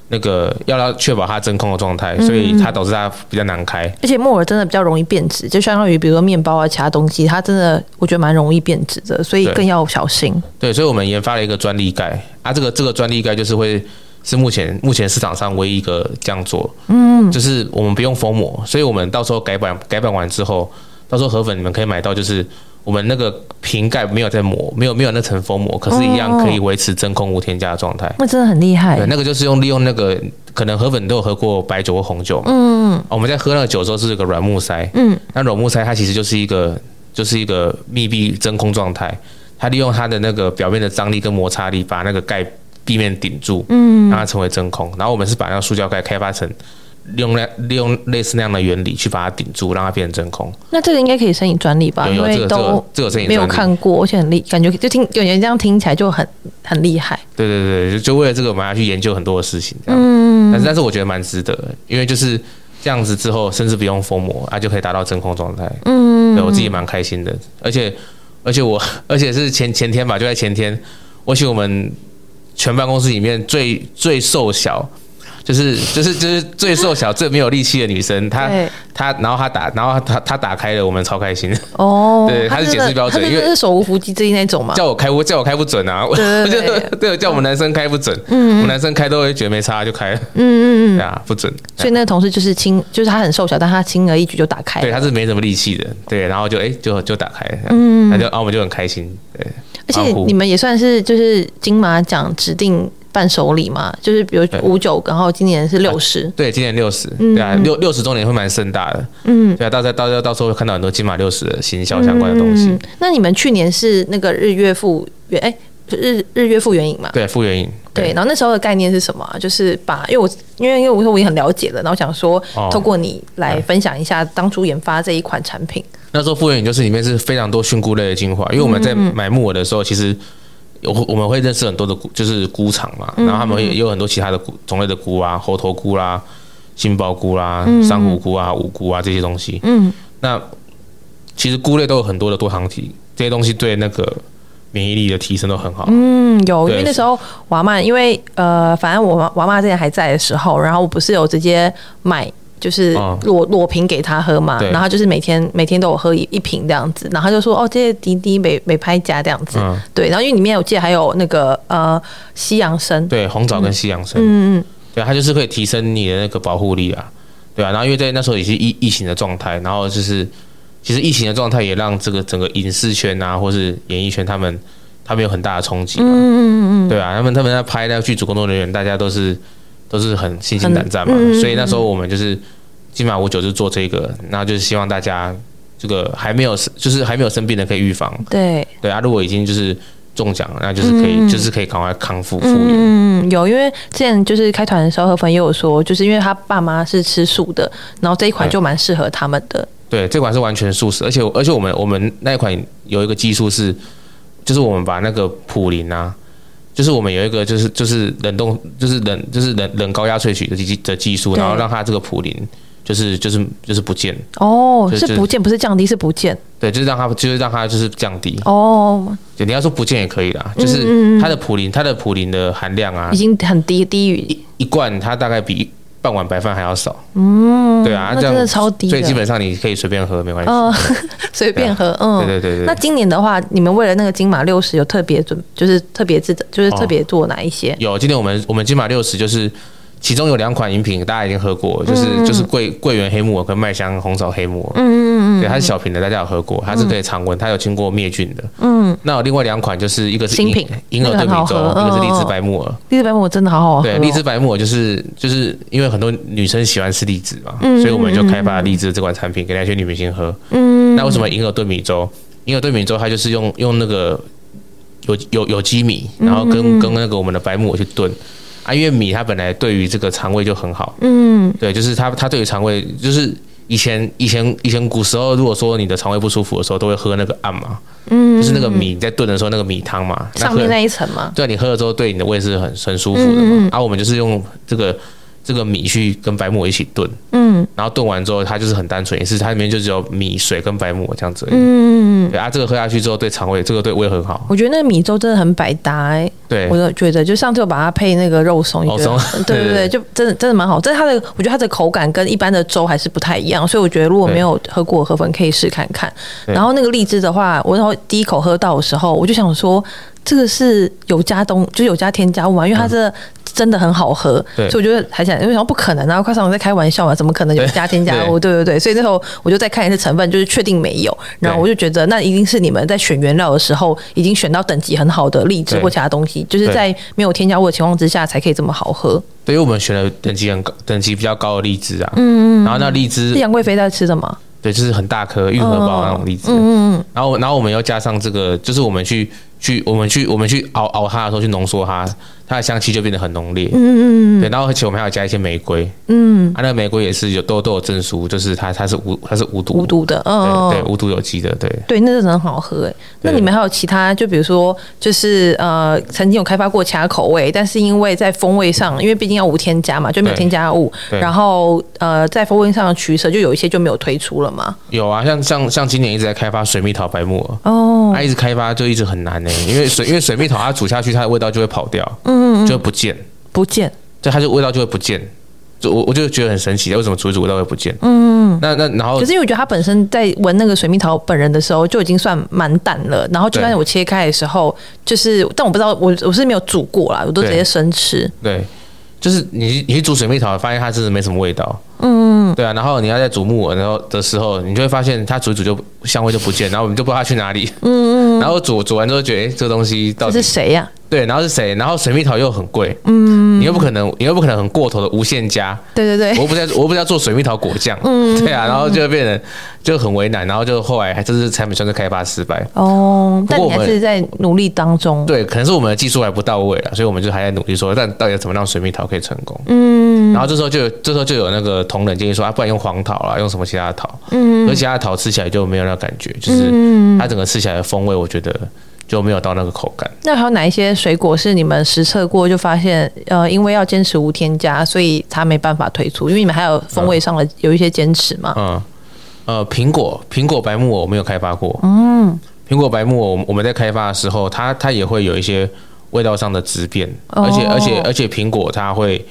那个要要确保它真空的状态，所以它导致它比较难开。而且木耳真的比较容易变质，就相当于比如说面包啊，其他东西，它真的我觉得蛮容易变质的，所以更要小心。对，对，所以我们研发了一个专利盖啊，这个这个专利盖就是会是目前目前市场上唯一一个这样做，嗯，就是我们不用封膜，所以我们到时候改版改版完之后，到时候河粉你们可以买到，就是我们那个瓶盖没有在磨，没有没有那层封膜，可是，一样可以维持真空无添加的状态。那真的很厉害。对，那个就是用利用那个，可能河粉都有喝过白酒或红酒嘛，嗯，我们在喝那个酒的时候是一个软木塞，嗯，那软木塞它其实就是一个就是一个密闭真空状态，它利用它的那个表面的张力跟摩擦力把那个盖。地面顶住，嗯，让它成为真空。然后我们是把那个塑胶盖开发成利用那利用类似那样的原理去把它顶住，让它变成真空。那这个应该可以申请专利吧？有有，因为都这个这个没有看过，而且很厉，感觉就听有人这样听起来就很很厉害。对对对，就为了这个我们要去研究很多的事情，这样。嗯，但是但是我觉得蛮值得，因为就是这样子之后，甚至不用封膜，啊就可以达到真空状态。嗯，对我自己蛮开心的，而且而且我而且是前前天吧，就在前天，我请我们。全办公室里面最最瘦小，就是就是就是最瘦小、最没有力气的女生，她她然后她打然后她她打开了，我们超开心哦。对，她是解释标准，因为是手无缚鸡之力那种嘛。叫我开不叫我开不准啊，我就对叫我们男生开不准，嗯，我们男生开都会觉得没差就开了，嗯嗯嗯，对啊不准。所以那个同事就是轻，就是他很瘦小，但他轻而易举就打开。对，他是没什么力气的，对，然后就哎就就打开了，嗯，那就啊我们就很开心，对。而且你们也算是就是金马奖指定伴手礼嘛，就是比如五九，然后今年是六十，对，今年六十，对啊，六六十周年会蛮盛大的，嗯，对啊，到时候到时候到时候会看到很多金马六十的行销相关的东西。嗯。那你们去年是那个日月复原，哎，日日月复原影嘛？对，复原影。对，然后那时候的概念是什么？就是把，因为我因为因为我说我也很了解了，然后想说透过你来分享一下当初研发这一款产品。那时候复原影就是里面是非常多菌菇类的精华，因为我们在买木耳的时候，其实有我们会认识很多的菇，就是菇厂嘛，然后他们也有很多其他的菇种类的菇啊，猴头菇啦、杏鲍菇啦、珊瑚菇啊、五菇啊这些东西。嗯，那其实菇类都有很多的多糖体，这些东西对那个免疫力的提升都很好。嗯，有，因为那时候娃妈，因为呃，反正我娃妈之前还在的时候，然后我不是有直接买。就是裸裸瓶给他喝嘛，然后就是每天每天都有喝一一瓶这样子，然后他就说哦，这些滴滴每每拍加这样子，对，然后因为里面我记得还有那个呃西洋参，对，红枣跟西洋参，嗯嗯，对，它就是可以提升你的那个保护力啊，对啊，然后因为在那时候也是疫疫情的状态，然后就是其实疫情的状态也让这个整个影视圈啊，或是演艺圈他们他们有很大的冲击，嗯嗯嗯，对啊，他们他们在拍那个剧组工作人员，大家都是。都是很心惊胆战嘛，嗯、所以那时候我们就是金马五九就做这个，然后就是希望大家这个还没有就是还没有生病的可以预防，对对啊，如果已经就是中奖了，那就是可以、嗯、就是可以赶快康复复原。嗯，有，因为之前就是开团的时候，何粉也有说，就是因为他爸妈是吃素的，然后这一款就蛮适合他们的。对，这款是完全素食，而且而且我们我们那一款有一个技术是，就是我们把那个普林啊。就是我们有一个，就是就是冷冻，就是冷，就是冷冷高压萃取的技的技术，然后让它这个普林，就是就是就是不见。哦，是不见，不是降低，是不见。对，就是让它，就是让它，就是降低。哦，对，你要说不见也可以啦，就是它的普林，它的普林的含量啊，已经很低，低于一一罐，它大概比。半碗白饭还要少，嗯，对啊，那真的超低，所以基本上你可以随便喝，没关系，嗯，随便喝，嗯，对对对对。那今年的话，你们为了那个金马六十有特别准，就是特别制的，就是特别做哪一些？有，今年我们我们金马六十就是。其中有两款饮品，大家已经喝过，就是就是桂桂圆黑木耳跟麦香红枣黑木耳。嗯嗯嗯，对，它是小瓶的，大家有喝过，它是可以常温，它有经过灭菌的。嗯，那有另外两款，就是一个是新品银耳炖米粥，一个是荔枝白木耳。荔枝白木耳真的好好喝。对，荔枝白木耳就是就是因为很多女生喜欢吃荔枝嘛，所以我们就开发荔枝这款产品给那些女明星喝。嗯，那为什么银耳炖米粥？银耳炖米粥它就是用用那个有有有机米，然后跟跟那个我们的白木耳去炖。啊，因为米它本来对于这个肠胃就很好，嗯，对，就是它它对于肠胃，就是以前以前以前古时候，如果说你的肠胃不舒服的时候，都会喝那个暗嘛，嗯，就是那个米在炖的时候那个米汤嘛，上面那一层嘛，对，你喝了之后对你的胃是很很舒服的嘛，啊，我们就是用这个。这个米去跟白木耳一起炖，嗯，然后炖完之后，它就是很单纯，也是它里面就只有米、水跟白木耳这样子，嗯，对啊，这个喝下去之后对肠胃，这个对胃很好。我觉得那个米粥真的很百搭哎，对，我就觉得就上次我把它配那个肉松，肉松，对对对，就真的真的蛮好。但是它的，我觉得它的口感跟一般的粥还是不太一样，所以我觉得如果没有喝过河粉，可以试看看。然后那个荔枝的话，我然后第一口喝到的时候，我就想说。这个是有加东，就是有加添加物嘛？因为它这真的很好喝，对所以我觉得还想，因为不可能啊！快上我在开玩笑嘛，怎么可能有加添加物？对对对，所以那时候我就再看一次成分，就是确定没有，然后我就觉得那一定是你们在选原料的时候已经选到等级很好的荔枝或其他东西，就是在没有添加物的情况之下才可以这么好喝。对，因为我们选了等级很高、等级比较高的荔枝啊，嗯嗯，然后那荔枝是杨贵妃在吃的吗？对，就是很大颗愈合包那种荔枝，嗯嗯，然后然后我们又加上这个，就是我们去。去我们去我们去熬熬它的时候去浓缩它，它的香气就变得很浓烈。嗯嗯嗯。对，然后而且我们还要加一些玫瑰。嗯。啊，那个玫瑰也是有都都有证书，就是它它是无它是无毒无毒的。嗯。对，无毒有机的。对。对，那个很好喝哎。那你们还有其他？就比如说，就是呃，曾经有开发过其他口味，但是因为在风味上，因为毕竟要无添加嘛，就没有添加物。然后呃，在风味上的取舍，就有一些就没有推出了嘛。有啊，像像像今年一直在开发水蜜桃白木耳。哦。它一直开发就一直很难呢。因为水，因为水蜜桃它煮下去，它的味道就会跑掉，嗯，就会不见，不见，就它就味道就会不见，就我我就觉得很神奇，为什么煮一煮味道会不见？嗯，那那然后，可是因为我觉得它本身在闻那个水蜜桃本人的时候就已经算蛮淡了，然后就算我切开的时候，就是，但我不知道，我我是没有煮过啦，我都直接生吃，对，对，就是你你去煮水蜜桃，发现它真的没什么味道，嗯，对啊，然后你要在煮木耳然后的时候，你就会发现它煮一煮就香味就不见，然后我们就不知道它去哪里，嗯嗯。然后煮煮完之后觉得，哎，这个东西到底是谁呀？对，然后是谁？然后水蜜桃又很贵，嗯，你又不可能，你又不可能很过头的无限加，对对对，我不在，我不在做水蜜桃果酱，嗯，对啊，然后就会变成就很为难，然后就后来还这是产品算是开发失败哦。但你还是在努力当中，对，可能是我们的技术还不到位了，所以我们就还在努力说，但到底要怎么让水蜜桃可以成功？嗯，然后这时候就有这时候就有那个同仁建议说啊，不然用黄桃啦，用什么其他的桃？嗯，而其他的桃吃起来就没有那感觉，就是它整个吃起来的风味，我觉得。就没有到那个口感。那还有哪一些水果是你们实测过就发现，呃，因为要坚持无添加，所以它没办法推出？因为你们还有风味上的有一些坚持嘛。嗯，呃，苹果苹果白木耳我没有开发过。嗯，苹果白木耳我们在开发的时候，它它也会有一些味道上的质变，而且而且而且苹果它会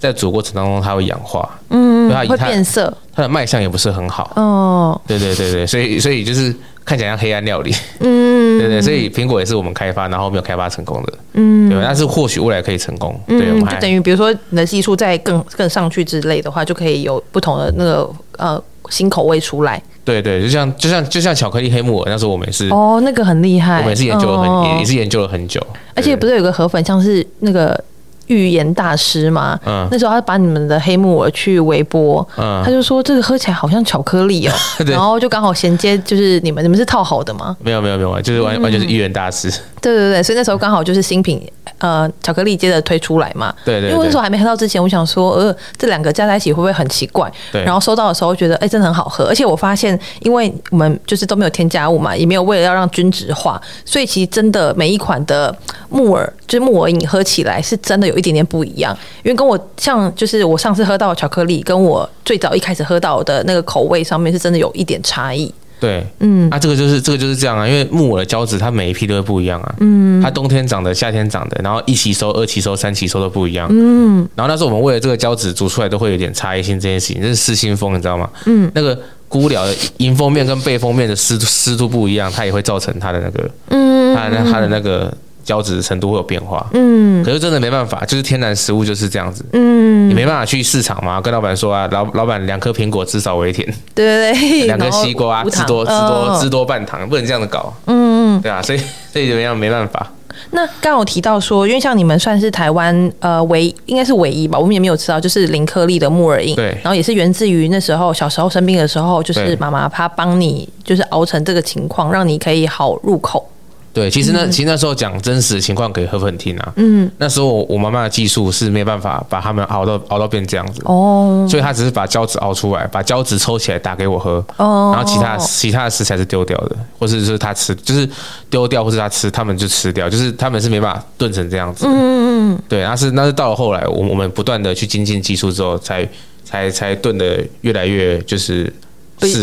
在煮过程当中它会氧化，嗯，它会变色，它的卖相也不是很好。哦，对对对对，所以所以就是看起来像黑暗料理。嗯。对对，所以苹果也是我们开发，然后没有开发成功的，嗯，对，但是或许未来可以成功，对，嗯，就等于比如说你的技术再更更上去之类的话，就可以有不同的那个呃新口味出来。对对，就像就像就像巧克力黑木耳，那时候我们也是哦，那个很厉害，我们也是研究了很也也是研究了很久，而且不是有个河粉像是那个。预言大师嘛，嗯，那时候他把你们的黑木耳去微波，嗯，他就说这个喝起来好像巧克力哦，对然后就刚好衔接，就是你们你们是套好的吗？没有没有没有，就是完完全是预言大师。对对对，所以那时候刚好就是新品，呃，巧克力接着推出来嘛。对，对对。因为那时候还没喝到之前，我想说，呃，这两个加在一起会不会很奇怪？对。然后收到的时候觉得，哎，真的很好喝，而且我发现，因为我们就是都没有添加物嘛，也没有为了要让均质化，所以其实真的每一款的木耳，就是木耳饮喝起来是真的有一点点不一样。因为跟我像，就是我上次喝到的巧克力，跟我最早一开始喝到的那个口味上面是真的有一点差异。对，嗯，啊，这个就是这个就是这样啊，因为木耳的胶质它每一批都会不一样啊，嗯，它冬天长的、夏天长的，然后一期收、二期收、三期收都不一样，嗯，然后那时候我们为了这个胶质煮出来都会有点差异性，这件事情这是失心疯，你知道吗？嗯，那个菇寮的迎风面跟背风面的湿湿度不一样，它也会造成它的那个，嗯，它的它的那个。胶质的程度会有变化，嗯，可是真的没办法，就是天然食物就是这样子，嗯，你没办法去市场嘛，跟老板说啊，老老板两颗苹果至少为甜，对对对，两颗西瓜汁多汁多汁多半糖，不能这样子搞，嗯嗯，对啊，所以 所以怎么样没办法。那刚有提到说，因为像你们算是台湾呃唯应该是唯一吧，我们也没有吃到就是零颗粒的木耳饮，对，然后也是源自于那时候小时候生病的时候，就是妈妈她帮你就是熬成这个情况，让你可以好入口。对，其实那其实那时候讲真实的情况给河粉听啊。嗯，那时候我我妈妈的技术是没办法把他们熬到熬到变这样子。哦，所以她只是把胶质熬出来，把胶质抽起来打给我喝。哦，然后其他其他的食材是丢掉的，或者是她吃，就是丢掉，或是她吃，他们就吃掉，就是他们是没办法炖成这样子。嗯嗯嗯。对，那是那是到了后来，我我们不断的去精进技术之后，才才才炖的越来越就是。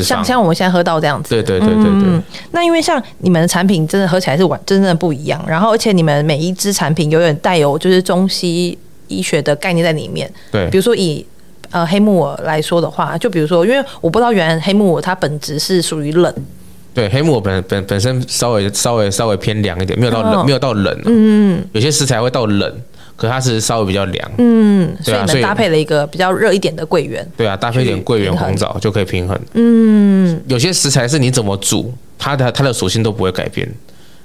像像我们现在喝到这样子，对对对对对。嗯、那因为像你们的产品真的喝起来是完真正的不一样，然后而且你们每一支产品永远带有就是中西医学的概念在里面。对，比如说以呃黑木耳来说的话，就比如说，因为我不知道原来黑木耳它本质是属于冷。对，黑木耳本本本身稍微稍微稍微偏凉一点，没有到冷，哦没有到冷、啊。嗯有些食材会到冷，可它是稍微比较凉。嗯，所以对啊你们搭配了一个比较热一点的桂圆。对啊，搭配一点桂圆、红枣就可以平衡。嗯，有些食材是你怎么煮，它的它的属性都不会改变。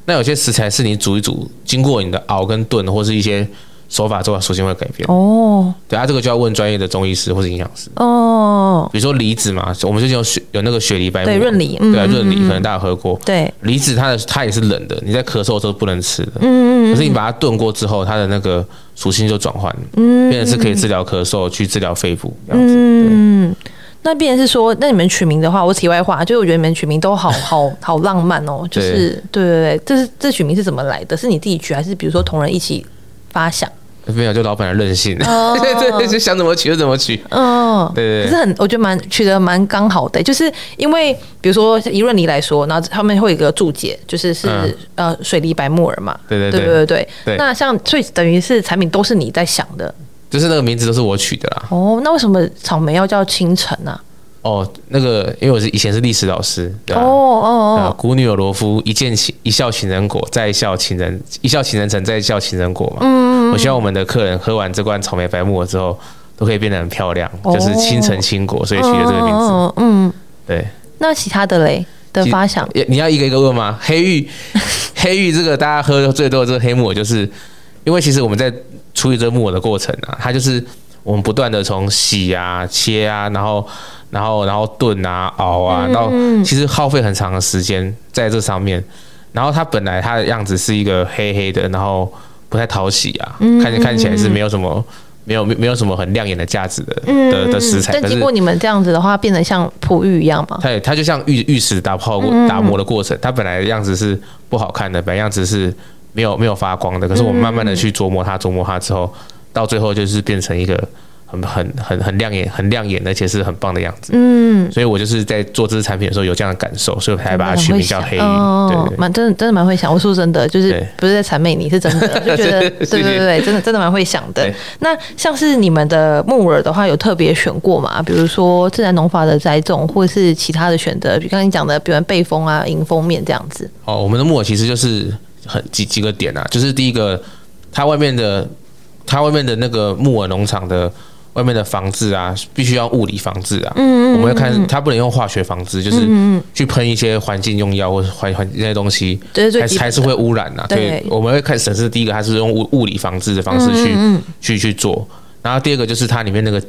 那有些食材是你煮一煮，经过你的熬跟炖或是一些手法之后，属性会改变。哦对啊，这个就要问专业的中医师或者营养师。哦，比如说梨子嘛，我们最近有雪有那个雪梨白对润梨嗯对啊，润梨嗯嗯可能大家有喝过。对，梨子它的它也是冷的，你在咳嗽的时候不能吃的。嗯可是你把它炖过之后，它的那个属性就转换，嗯变成是可以治疗咳嗽，去治疗肺部这样子。嗯，那变成是说，那你们取名的话，我题外话，就是我觉得你们取名都好好好浪漫哦，就是对对对，这是这取名是怎么来的？是你自己取，还是比如说同仁一起发想？没有，就老板的任性，哦。对对，就想怎么取就怎么取。嗯，对对对。可是很，我觉得蛮取得蛮刚好的，就是因为比如说以润梨来说，然后他们会有一个注解，就是是、嗯。呃水梨白木耳嘛，对对对对。对对对。那像所以等于是产品都是你在想的。就是那个名字都是我取的啦。哦，那为什么草莓要叫清晨呢、哦，那个因为我是以前是历史老师，对啊？哦哦啊，哦，古女有罗夫，一见情一笑情人果，再笑情人一笑情人成，再笑情人果嘛。嗯我希望我们的客人喝完这罐草莓白木耳之后，都可以变得很漂亮，哦就是清晨清果，所以取了这个名字。嗯嗯，对，那其他的嘞的发想，也你要一个一个问吗？黑玉，黑玉这个大家喝的最多的这个黑木耳，就是因为其实我们在处理这个木耳的过程啊，它就是我们不断的从洗啊、切啊，然后然后然后炖啊、熬啊，然后其实耗费很长的时间在这上面。然后它本来它的样子是一个黑黑的，然后不太讨喜啊，看看起来是没有什么。没有没没有什么很亮眼的价值的的的食材，但经过你们这样子的话，变得像璞玉一样吗？对它就像玉玉石打泡过打磨的过程，它本来的样子是不好看的，本来样子是没有没有发光的。可是我们慢慢的去琢磨它，琢磨它之后，到最后就是变成一个很很很很亮眼、很亮眼，而且是很棒的样子。嗯，所以我就是在做这支产品的时候有这样的感受，所以我才把它取名叫黑玉。哦，蛮真的真的蛮会想。我说真的，就是不是在谄媚你，是真的，就觉得对对对对，真的真的蛮会想的。那像是你们的木耳的话，有特别选过吗？比如说自然农法的栽种，或是其他的选择，比刚才你讲的，比如背风啊、迎风面这样子。哦，我们的木耳其实就是很几几个点啊，就是第一个，它外面的它外面的那个木耳农场的。外面的防治啊，必须要物理防治啊。嗯，我们会看它不能用化学防治，就是去喷一些环境用药或者环环那些东西，还是还是会污染呐。所以我们会看审视第一个，它是用物物理防治的方式去去去做。然后第二个就是它里面那个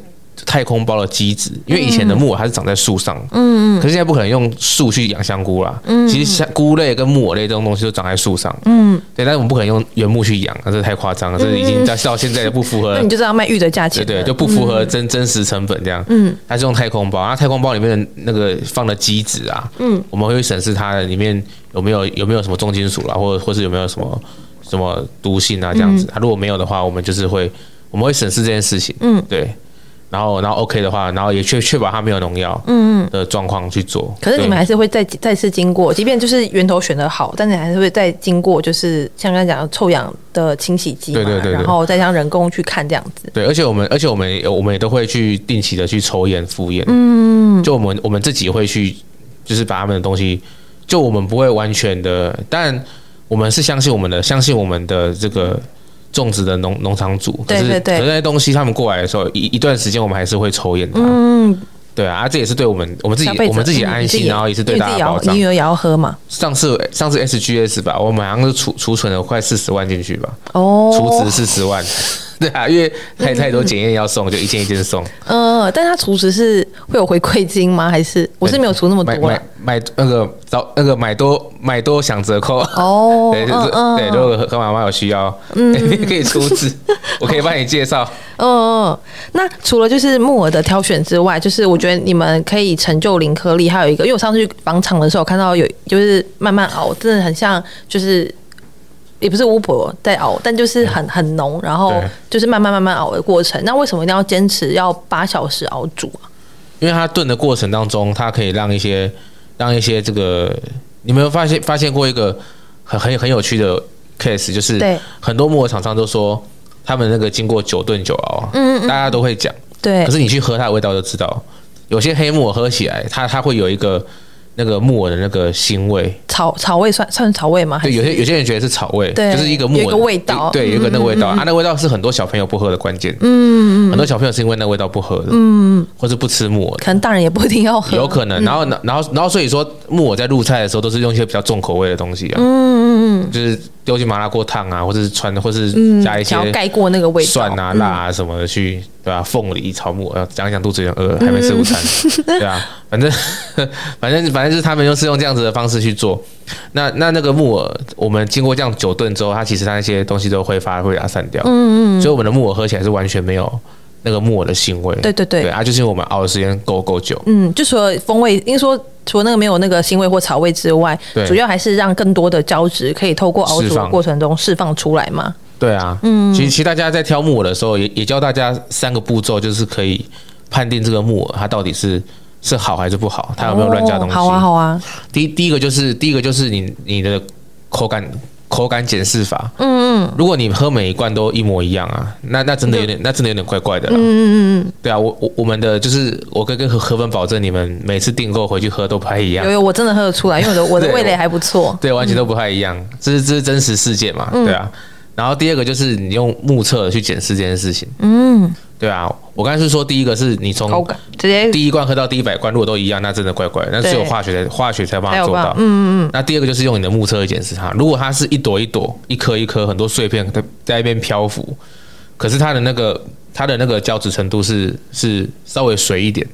太空包的基质，因为以前的木耳它是长在树上，嗯嗯，可是现在不可能用树去养香菇啦。嗯，其实香菇类跟木耳类这种东西都长在树上，嗯，对，但是我们不可能用原木去养，这太夸张了，这已经到到现在不符合。那你就知道卖玉的价钱，对对，就不符合真真实成本这样。嗯，它是用太空包，然后太空包里面的那个放的基质啊，嗯，我们会审视它的里面有没有有没有什么重金属啦，或者或是有没有什么什么毒性啊这样子。它如果没有的话，我们就是会我们会审视这件事情，嗯，对。然后，然后 OK 的话，然后也确确保它没有农药，嗯的状况去做。可是你们还是会再再次经过，即便就是源头选得好，但你还是会再经过，就是像刚才讲的臭氧的清洗机嘛，对对对，然后再让人工去看这样子。对，而且我们，而且我们，我们也都会去定期的去抽验复验。嗯，就我们我们自己会去，就是把他们的东西，就我们不会完全的，但我们是相信我们的，相信我们的这个。种植的农农场主，可是对对对，可是那些东西他们过来的时候，一一段时间我们还是会抽验它。嗯，对啊，这也是对我们我们自己我们自己安心，然后也是对大家保障。你女儿也要喝嘛？上次上次 SGS 吧，我们好像是储储存了快四十万进去吧。哦，储值四十万。对啊，因为太太多检验要送，就一件一件送。嗯，但他储值是会有回馈金吗？还是我是没有出那么多买买那个找那个买多买多享折扣哦。对，就是对，如果和妈妈有需要，嗯，可以出资，我可以帮你介绍。嗯嗯，那除了就是木耳的挑选之外，就是我觉得你们可以成就零颗粒，还有一个，因为我上次去访厂的时候看到有就是慢慢熬，真的很像就是。也不是巫婆在熬，但就是很很浓，然后就是慢慢慢慢熬的过程。那为什么一定要坚持要八小时熬煮啊？因为它炖的过程当中，它可以让一些让一些这个，你没有发现发现过一个很很很有趣的 case，就是很多木耳厂商都说他们那个经过久炖久熬，嗯，大家都会讲，对。可是你去喝它的味道就知道，有些黑木耳喝起来，它它会有一个那个木耳的那个腥味，草草味算算是草味吗？对，有些有些人觉得是草味，对，就是一个木耳的一个味道，对，有一个那个味道。啊，那个味道是很多小朋友不喝的关键，嗯嗯，很多小朋友是因为那个味道不喝的，嗯，或是不吃木耳，可能大人也不一定要喝，有可能，然后然后然后所以说木耳在入菜的时候都是用一些比较重口味的东西啊，嗯嗯嗯，就是丢进麻辣锅烫啊，或者是汆，或是加一些盖过那个味道，蒜啊辣啊什么的去。对吧、啊？凤梨炒木耳，讲一讲肚子有点饿，还没吃午餐。嗯、对啊，反正反正反正就是他们就是用这样子的方式去做。那那那个木耳，我们经过这样久炖之后，它其实它那些东西都挥发会把它散掉。嗯嗯。所以我们的木耳喝起来是完全没有那个木耳的腥味。对对对。对啊，就是因为我们熬的时间够够久。嗯，就除了风味，应该说除了那个没有那个腥味或草味之外，对主要还是让更多的胶质可以透过熬煮的过程中释放出来嘛。对啊，嗯，其实其实大家在挑木耳的时候，也也教大家三个步骤，就是可以判定这个木耳它到底是是好还是不好，它有没有乱加东西。好啊，好啊。第第一个就是第一个就是你你的口感口感检视法。嗯嗯。如果你喝每一罐都一模一样啊，那那真的有点那真的有点怪怪的了。嗯嗯嗯。对啊，我我我们的就是我可以跟河河粉保证，你们每次订购回去喝都不太一样。有有，我真的喝得出来，因为我的我的 味蕾还不错。对，完全都不太一样，这是这是真实世界嘛？对啊。然后第二个就是你用目测去检视这件事情，嗯，对啊，我刚才是说第一个是你从直接第一罐喝到第一百罐，如果都一样，那真的怪怪，那只有化学的化学才帮他做到，嗯嗯嗯。那第二个就是用你的目测去检视它，如果它是一朵一朵、一颗一颗很多碎片在在一边漂浮，可是它的那个它的那个胶质程度是是稍微水一点。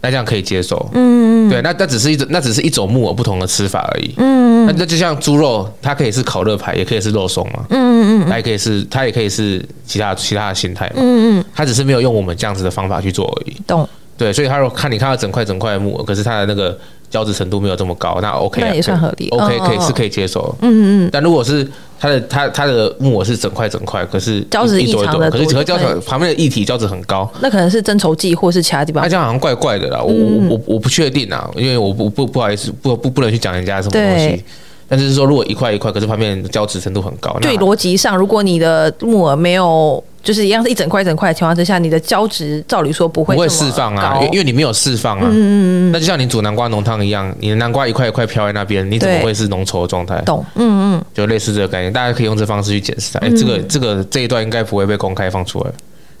那这样可以接受，嗯嗯，对，那那只是一种，那只是一种木耳不同的吃法而已，嗯嗯，那那就像猪肉，它可以是烤肉排，也可以是肉松嘛，嗯嗯它也可以是，它也可以是其他其他的形态嘛，嗯嗯，它只是没有用我们这样子的方法去做而已，懂，对，所以他说看你看到整块整块的木耳，可是它的那个。胶质程度没有这么高，那 OK，那也算合理，OK 可以是可以接受，嗯嗯嗯。但如果是它的它它的木耳是整块整块，可是胶质异常的，可是和胶质旁边的液体胶质很高，那可能是增稠剂或是其他地方。那这样好像怪怪的啦，我我我我不确定啊，因为我不不不好意思不不不能去讲人家什么东西。但是说如果一块一块，可是旁边胶质程度很高，对逻辑上，如果你的木耳没有。就是一样是一整块一整块的情况之下，你的胶质照理说不会不会释放啊，因为你没有释放啊。嗯嗯嗯。那就像你煮南瓜浓汤一样，你的南瓜一块一块飘在那边，你怎么会是浓稠的状态？懂。嗯嗯。就类似这个概念，大家可以用这方式去解释它。哎、嗯欸，这个这个这一段应该不会被公开放出来。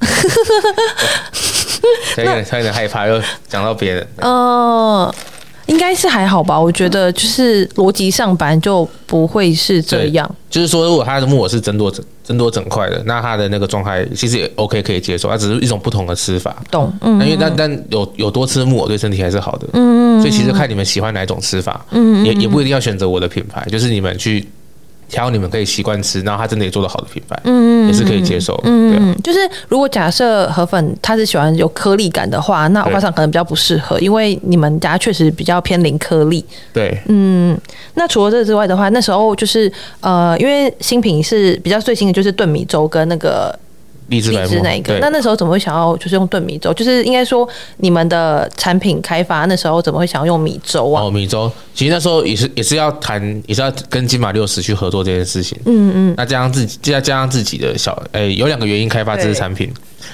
有点有点害怕，又讲到别人。哦。应该是还好吧，我觉得就是逻辑上本来就不会是这样。就是说，如果他的木耳是增多整整朵整块的，那他的那个状态其实也 OK 可以接受，它只是一种不同的吃法。懂，嗯。因为但但有有多吃木耳对身体还是好的，嗯。所以其实看你们喜欢哪一种吃法，嗯，也也不一定要选择我的品牌，就是你们去。挑你们可以习惯吃，然后他真的也做的好的品牌，嗯，也是可以接受。嗯，对啊，就是如果假设河粉他是喜欢有颗粒感的话，那欧巴桑可能比较不适合，因为你们家确实比较偏零颗粒。对，嗯，那除了这之外的话，那时候就是呃，因为新品是比较最新的，就是炖米粥跟那个。荔枝那一个？那那时候怎么会想要就是用炖米粥？就是应该说你们的产品开发那时候怎么会想要用米粥啊？哦，米粥其实那时候也是也是要谈，也是要跟金马六十去合作这件事情。嗯嗯。那加上自己，加加上自己的小，诶、欸，有两个原因开发这支产品。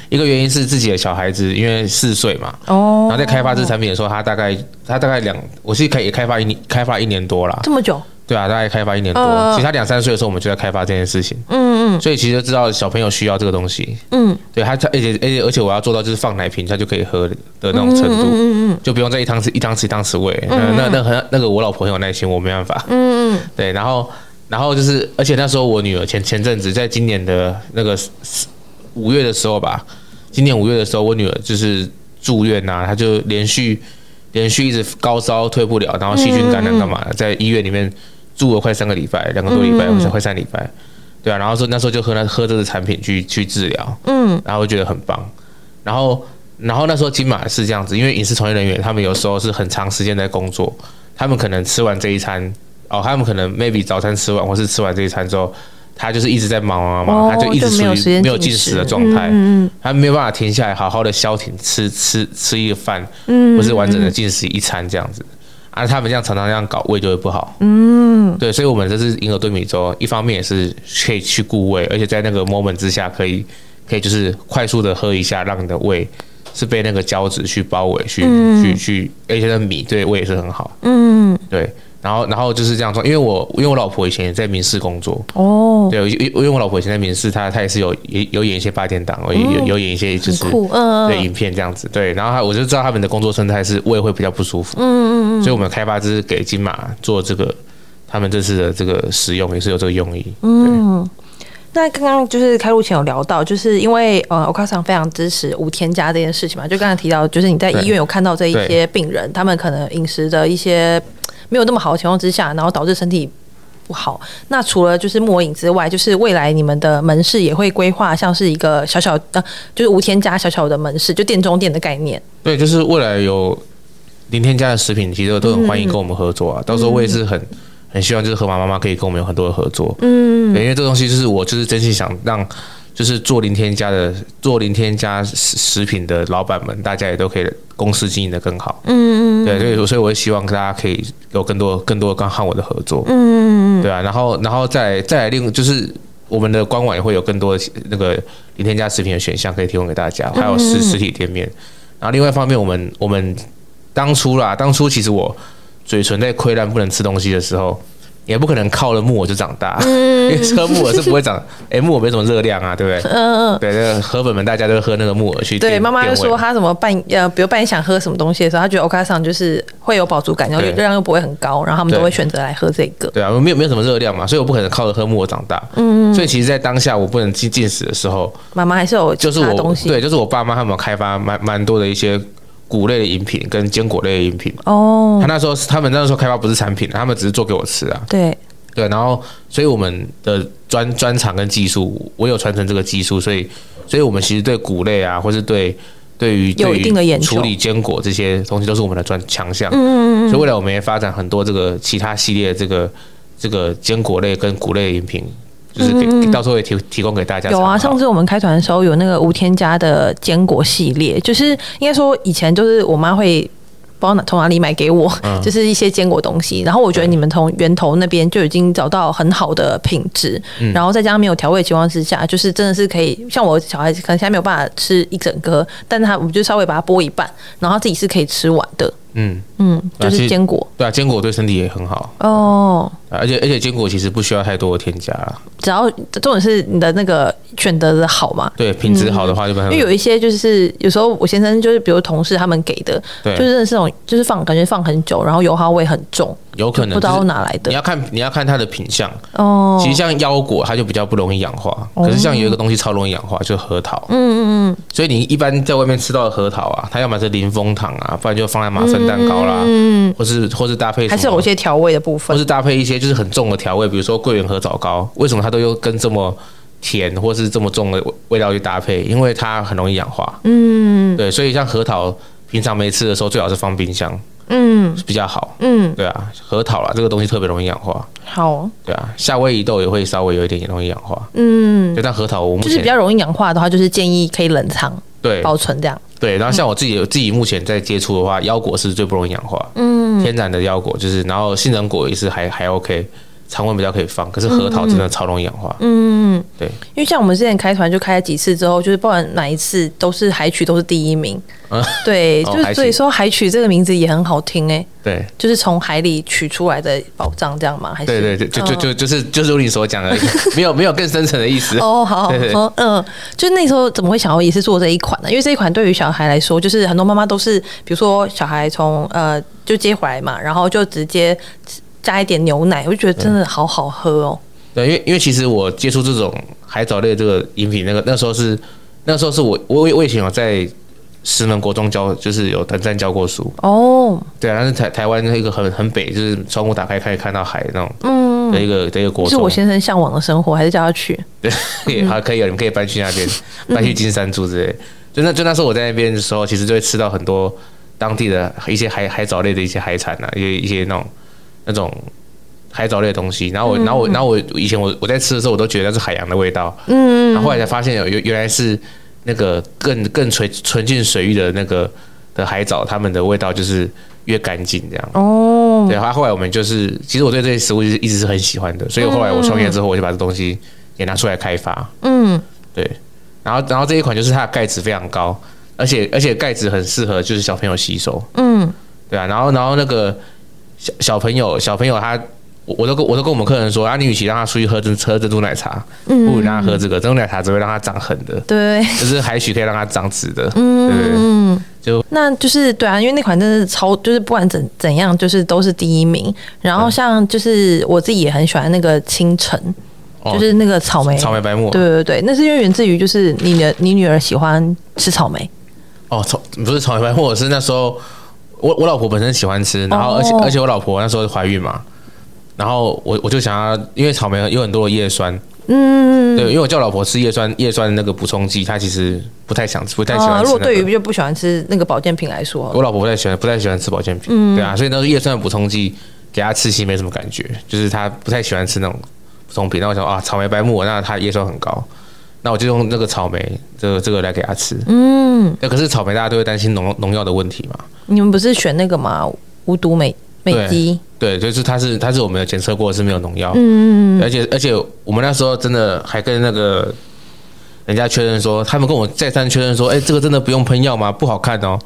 一个原因是自己的小孩子，因为四岁嘛。哦。然后在开发这支产品的时候，他大概他大概两，我是可以开发一年，开发一年多了。这么久？对啊，大概开发一年多。其实他两三岁的时候，我们就在开发这件事情。嗯嗯。所以其实就知道小朋友需要这个东西。嗯。对他，而且而且而且我要做到就是放奶瓶，他就可以喝的那种程度。嗯嗯。就不用再一汤匙一汤匙一汤匙喂。嗯。那那很那个我老婆很有耐心，我没办法。嗯嗯。对，然后然后就是，而且那时候我女儿前前阵子在今年的那个五月的时候吧，今年五月的时候，我女儿就是住院呐，她就连续连续一直高烧退不了，然后细菌感染干嘛的，在医院里面。住了快三个礼拜，两个多礼拜，或者快三礼拜，对啊，然后说那时候就喝那喝这个产品去去治疗，嗯，然后觉得很棒，然后然后那时候金马是这样子，因为影视从业人员他们有时候是很长时间在工作，他们可能吃完这一餐，哦，他们可能 maybe 早餐吃完或是吃完这一餐之后，他就是一直在忙忙忙，他就一直属于没有进食。的状态，嗯，他没有办法停下来好好的消停吃吃吃一个饭，嗯，或是完整的进食一餐这样子。啊，他们这样常常这样搞，胃就会不好。嗯，对，所以，我们这是银耳炖米粥，一方面也是可以去固胃，而且在那个 moment 之下，可以可以就是快速的喝一下，让你的胃是被那个胶质去包围，去、嗯、去去，而且那米对胃也是很好。嗯，对。然后然后就是这样说，因为我因为我老婆以前也在民视工作。哦，对，因因为我老婆以前在民视，她她也是有有有演一些八点档，有有有演一些就是嗯对影片这样子，对。然后她我就知道他们的工作生态是胃会比较不舒服，嗯嗯嗯，所以我们开发就是给金马做这个，他们这次的这个使用也是有这个用意，嗯。那刚刚就是开录前有聊到，就是因为呃，欧卡桑非常支持无添加这件事情嘛，就刚才提到，就是你在医院有看到这一些病人，他们可能饮食的一些没有那么好的情况之下，然后导致身体不好。那除了就是木偶影之外，就是未来你们的门市也会规划像是一个小小的，就是无添加小小的门市，就店中店的概念。对，就是未来有零添加的食品，其实都很欢迎跟我们合作啊。嗯、到时候我也是很。很希望就是河马妈妈可以跟我们有很多的合作，嗯，因为这东西就是我就是真心想让，就是做零添加的做零添加食食品的老板们，大家也都可以公司经营的更好，嗯嗯，对，所以所以我也希望大家可以有更多更多跟汉我的合作，嗯嗯对啊，然后然后再再来另就是我们的官网也会有更多的那个零添加食品的选项可以提供给大家，还有实实体店面，然后另外一方面，我们我们当初啦，当初其实我。嘴唇在溃烂不能吃东西的时候，也不可能靠了木耳就长大，因为喝木耳是不会长。哎，木耳没什么热量啊，对不对？嗯嗯。对，那个河粉们大家都喝那个木耳去。对，妈妈就说她什么半呃，比如半夜想喝什么东西的时候，她觉得欧卡桑就是会有饱足感，然后热量又不会很高，然后他们都会选择来喝这个。对啊，没有没有什么热量嘛，所以我不可能靠着喝木耳长大。嗯。所以其实，在当下我不能进进食的时候，妈妈还是有就是我对，就是我爸妈他们开发蛮蛮多的一些。谷类的饮品跟坚果类的饮品哦，他那时候他们那时候开发不是产品，他们只是做给我吃啊。对对，然后所以我们的专专长跟技术，我有传承这个技术，所以所以我们其实对谷类啊，或是对对于有一定的研究，处理坚果这些东西都是我们的专强项。嗯嗯嗯。所以未来我们也发展很多这个其他系列这个这个坚果类跟谷类的饮品。就是给到时候也提提供给大家。有啊，上次我们开团的时候有那个无添加的坚果系列，就是应该说以前就是我妈会不知道从哪里买给我，就是一些坚果东西。然后我觉得你们从源头那边就已经找到很好的品质，然后再加上没有调味的情况之下，就是真的是可以像我小孩子可能现在没有办法吃一整颗，但是他我们就稍微把它剥一半，然后自己是可以吃完的。嗯嗯，就是坚果，对啊，坚果对身体也很好哦。而且而且坚果其实不需要太多的添加啦，只要重点是你的那个选择的好嘛。对，品质好的话就、嗯、因为有一些就是有时候我先生就是比如同事他们给的，对，就是那种就是放感觉放很久，然后油耗味很重。有可能不知道哪来的，你要看你要看它的品相哦。其实像腰果，它就比较不容易氧化，可是像有一个东西超容易氧化，就是核桃。嗯嗯嗯。所以你一般在外面吃到的核桃啊，它要么是淋枫糖啊，不然就放在马芬蛋糕啦，嗯，或是或是搭配，还是有一些调味的部分，或是搭配一些就是很重的调味，比如说桂圆和枣糕，为什么它都又跟这么甜或是这么重的味道去搭配？因为它很容易氧化。嗯，对，所以像核桃，平常没吃的时候，最好是放冰箱。嗯，比较好。嗯，对啊，核桃啦，这个东西特别容易氧化。好，对啊，夏威夷豆也会稍微有一点点容易氧化。嗯，就但核桃我目前就是比较容易氧化的话，就是建议可以冷藏，对，保存这样。对，然后像我自己、嗯、自己目前在接触的话，腰果是最不容易氧化。嗯，天然的腰果就是，然后杏仁果也是还还 OK。常温比较可以放，可是核桃真的超容易氧化。嗯，对，因为像我们之前开团就开了几次之后，就是不管哪一次都是海曲都是第一名。嗯，对，就是所以说海曲这个名字也很好听哎。对，就是从海里取出来的宝藏这样吗？还是对对对，就就就就是就是如你所讲的，没有没有更深层的意思。哦，好，好，嗯，就那时候怎么会想要也是做这一款呢？因为这一款对于小孩来说，就是很多妈妈都是，比如说小孩从呃就接回来嘛，然后就直接。加一点牛奶，我就觉得真的好好喝哦。对，因为因为其实我接触这种海藻类这个饮品，那个那时候是那时候是我我我以前有在石门国中教，就是有短暂教过书哦。对啊，但是台台湾那个很很北，就是窗户打开可以看到海那种，嗯，的一个的一个国中。是我先生向往的生活，还是叫他去？对，好可以，你们可以搬去那边，搬去金山住之类。就那就那时候我在那边的时候，其实就会吃到很多当地的一些海海藻类的一些海产啊，一些一些那种。那种海藻类的东西，然后我，然后我，然后我以前我我在吃的时候，我都觉得那是海洋的味道，嗯，然后后来才发现有原原来是那个更更纯纯净水域的那个的海藻，它们的味道就是越干净这样。哦，对，后来后来我们就是，其实我对这些食物就是一直是很喜欢的，所以后来我创业之后，我就把这东西也拿出来开发。嗯，对，然后然后这一款就是它的钙质非常高。而且而且钙质很适合就是小朋友吸收，嗯，对啊，然后然后那个小小朋友小朋友他。我我都跟我都跟我们客人说啊，你与其让他出去喝珍喝珍珠奶茶，不如让他喝这个珍珠奶茶，只会让他长横的。对，就是还许可以让他长直的。嗯，对，嗯，就那就是对啊，因为那款真的是超，就是不管怎怎样，就是都是第一名。然后像就是我自己也很喜欢那个清晨，就是那个草莓草莓白沫。对对对，那是因为源自于就是你的你女儿喜欢吃草莓。哦，草不是草莓白木，我是那时候我我老婆本身喜欢吃，然后而且而且我老婆那时候怀孕嘛。然后我我就想要，因为草莓有很多的叶酸，嗯，对，因为我叫老婆吃叶酸叶酸那个补充剂，她其实不太想吃，不太喜欢吃、那个。如果对于就不喜欢吃那个保健品来说，我老婆不太喜欢，不太喜欢吃保健品，嗯，对啊，所以那个叶酸的补充剂给她吃其实没什么感觉，就是她不太喜欢吃那种补充品。那我想啊，草莓白木耳，那它叶酸很高，那我就用那个草莓这个这个来给它吃，嗯，那可是草莓大家都会担心农农药的问题嘛？你们不是选那个吗？无毒美美肌。对，就是它是它是我们有检测过是没有农药，嗯，而且而且我们那时候真的还跟那个人家确认说，他们跟我再三确认说，哎，这个真的不用喷药吗？不好看哦。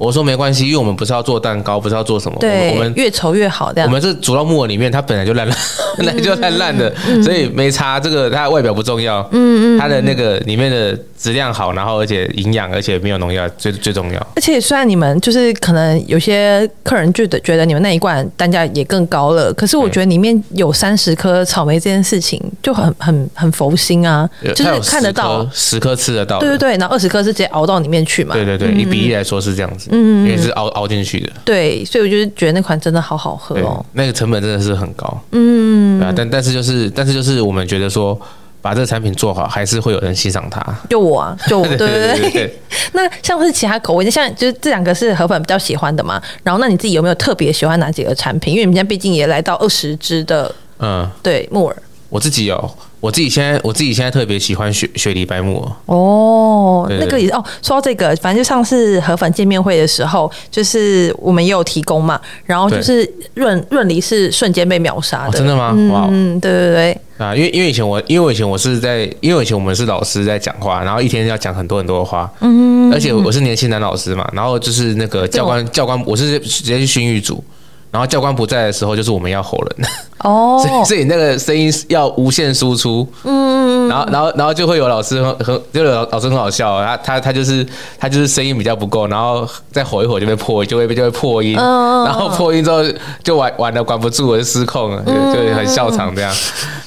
我说没关系，因为我们不是要做蛋糕，不是要做什么。对，我们越丑越好。这样，我们是煮到木耳里面，它本来就烂烂，本来就烂烂的，所以没差。这个它外表不重要，嗯嗯，它的那个里面的质量好，然后而且营养，而且没有农药，最最重要。而且虽然你们就是可能有些客人觉得觉得你们那一罐单价也更高了，可是我觉得里面有三十颗草莓这件事情就很很很佛心啊，就是看得到十颗吃得到，对对对，然后二十颗是直接熬到里面去嘛，对对对，以比例来说是这样子。嗯，因为是熬熬进去的，对，所以我就是觉得那款真的好好喝哦。那个成本真的是很高，嗯，啊，但但是就是但是就是我们觉得说把这个产品做好，还是会有人欣赏它。就我啊，就我，对 对对，对。那像是其他口味，像就是这两个是河粉比较喜欢的嘛。然后那你自己有没有特别喜欢哪几个产品？因为你们现在毕竟也来到二十支的，嗯，对，木耳。我自己有。我自己现在，我自己现在特别喜欢雪雪梨白木耳哦，那个也是哦。说到这个，反正就上次河粉见面会的时候，就是我们也有提供嘛，然后就是润润梨是瞬间被秒杀的。哦，真的吗？哇，嗯，对对对啊，因为因为以前我，因为我以前我是在，因为以前我们是老师在讲话，然后一天要讲很多很多的话，嗯，而且我是年轻男老师嘛，然后就是那个教官教官，我是直接去训育组。然后教官不在的时候，就是我们要吼人。哦，所以所以那个声音要无限输出，嗯，然后然后然后就会有老师很很，就有老师很好笑，他他他就是他就是声音比较不够，然后再吼一吼就被破，就会就会破音，然后破音之后就玩玩的，管不住，我就失控了，就就很笑场这样，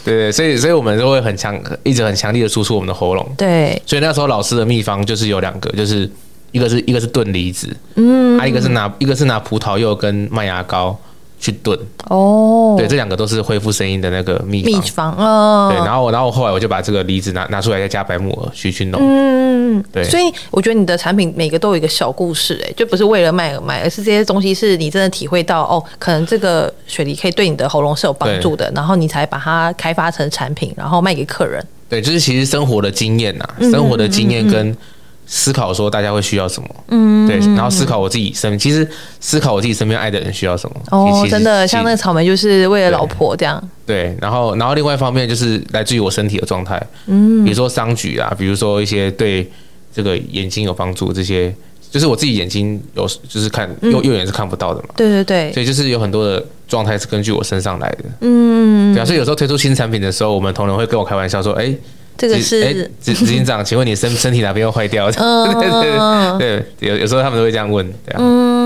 对对，所以所以我们就会很强，一直很强力的输出我们的喉咙，对，所以那时候老师的秘方就是有两个，就是。一个是一个是炖梨子，嗯，还、啊、一个是拿一个是拿葡萄柚跟麦芽膏去炖，哦，对，这两个都是恢复声音的那个秘方，秘方哦，对，然后然后后来我就把这个梨子拿拿出来，再加白木耳去去弄，嗯，对，所以我觉得你的产品每个都有一个小故事，哎，就不是为了卖而卖，而是这些东西是你真的体会到，哦，可能这个雪梨可以对你的喉咙是有帮助的，然后你才把它开发成产品，然后卖给客人，对，就是其实生活的经验呐、啊，生活的经验跟。嗯嗯。嗯思考说大家会需要什么，嗯，对，然后思考我自己身，其实思考我自己身边爱的人需要什么。哦，真的，像那个草莓就是为了老婆这样。对，对，然后，然后另外一方面就是来自于我身体的状态，嗯，比如说桑菊啊，比如说一些对这个眼睛有帮助，这些就是我自己眼睛有，就是看右右眼是看不到的嘛。对对对，所以就是有很多的状态是根据我身上来的。嗯，对啊，所以有时候推出新产品的时候，我们同仁会跟我开玩笑说，哎。这个是哎，执执行长，请问你身身体哪边又坏掉？嗯，对对对，有有时候他们都会这样问，对啊，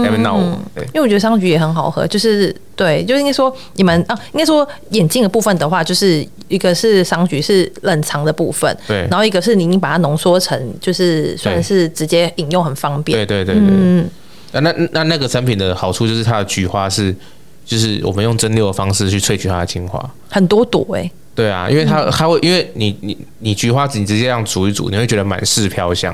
在那边闹我。对，因为我觉得桑菊也很好喝，就是对，就应该说你们啊，应该说眼镜的部分的话，就是一个是桑菊是冷藏的部分，对，然后一个是你已经把它浓缩成，就是算是直接饮用很方便。对对对对，嗯，那那那那个产品的好处就是它的菊花是，就是我们用蒸馏的方式去萃取它的精华，很多朵哎。对啊，因为它它会，因为你你你菊花籽你直接这样煮一煮，你会觉得满是飘香。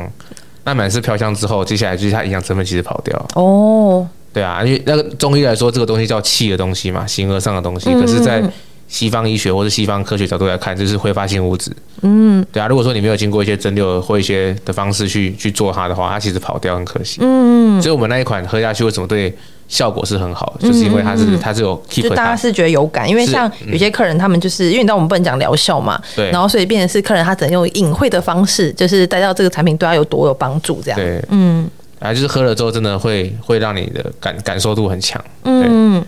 那满是飘香之后，接下来就是它营养成分其实跑掉。哦，对啊，因为那个中医来说，这个东西叫气的东西嘛，形而上的东西。可是，在西方医学或者西方科学角度来看，就是挥发性物质。嗯，对啊，如果说你没有经过一些蒸馏或一些的方式去去做它的话，它其实跑掉很可惜。嗯，所以我们那一款喝下去为什么对？效果是很好，就是因为它是它是有 keep，就大家是觉得有感，因为像有些客人他们就是因为你知道我们不能讲疗效嘛，对，然后所以变成是客人他只能用隐晦的方式，就是带到这个产品对他有多有帮助这样，对，嗯，啊，就是喝了之后真的会会让你的感感受度很强，嗯。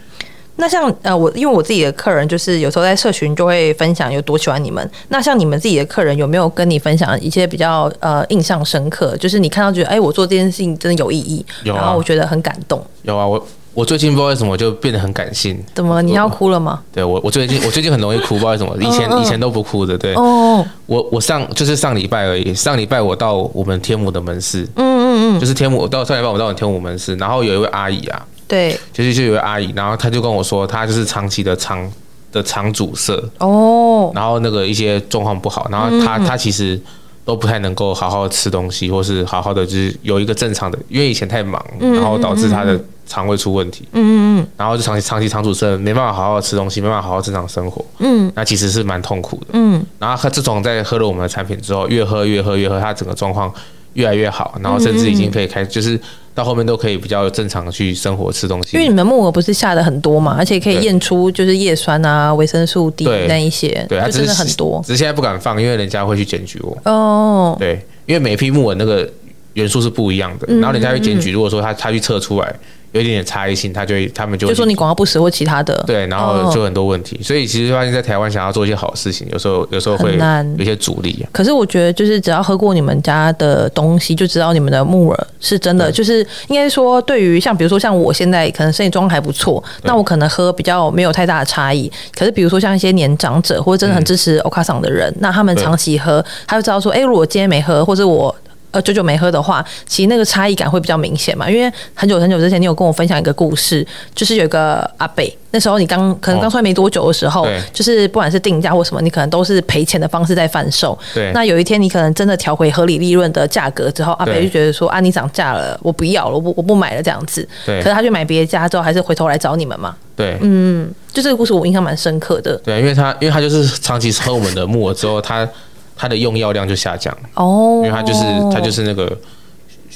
那像呃我因为我自己的客人就是有时候在社群就会分享有多喜欢你们。那像你们自己的客人有没有跟你分享一些比较呃印象深刻？就是你看到觉得哎、欸、我做这件事情真的有意义，有啊、然后我觉得很感动。有啊，我我最近不知道为什么我就变得很感性。怎么你要哭了吗？对我我最近我最近很容易哭，不知道为什么，以前以前都不哭的。对哦，我我上就是上礼拜而已，上礼拜我到我们天母的门市，嗯嗯嗯，就是天母我到上礼拜我到我们天母门市，然后有一位阿姨啊。对，就是就有位阿姨，然后她就跟我说，她就是长期的肠的肠阻塞。哦，然后那个一些状况不好，然后她她其实都不太能够好好吃东西，或是好好的就是有一个正常的，因为以前太忙，然后导致她的肠胃出问题，嗯嗯嗯，然后就长期长期肠阻塞，没办法好好吃东西，没办法好好正常生活，嗯，那其实是蛮痛苦的，嗯，然后她自从在喝了我们的产品之后，越喝越喝越喝，她整个状况越来越好，然后甚至已经可以开就是。到后面都可以比较正常的去生活吃东西，因为你们木耳不是下的很多嘛，而且可以验出就是叶酸啊、维生素 D 那一些，对，它真的很多。只是现在不敢放，因为人家会去检举我。哦，对，因为每一批木耳那个元素是不一样的，然后人家会检举，如果说他他去测出来。有一点点差异性，他就会他们就就说你广告不实或其他的，对，然后就很多问题，所以其实发现，在台湾想要做一些好事情，有时候有时候会有一些阻力啊。可是我觉得，就是只要喝过你们家的东西，就知道你们的木耳是真的。就是应该说，对于像比如说像我现在可能身体状况还不错，那我可能喝比较没有太大的差异。可是比如说像一些年长者或者真的很支持欧卡桑的人，那他们长期喝，他就知道说，哎，如果今天没喝，或者我。呃，久久没喝的话，其实那个差异感会比较明显嘛。因为很久很久之前，你有跟我分享一个故事，就是有一个阿伯，那时候你刚可能刚出来没多久的时候，哦、就是不管是定价或什么，你可能都是赔钱的方式在贩售。对。那有一天你可能真的调回合理利润的价格之后，阿伯就觉得说啊，你涨价了，我不要了，我不我不买了这样子。对。可是他去买别家之后，还是回头来找你们嘛。对。嗯，就这个故事我印象蛮深刻的。对，因为他因为他就是长期喝我们的木耳之后，他他的用药量就下降。哦。因为他就是他就是那个。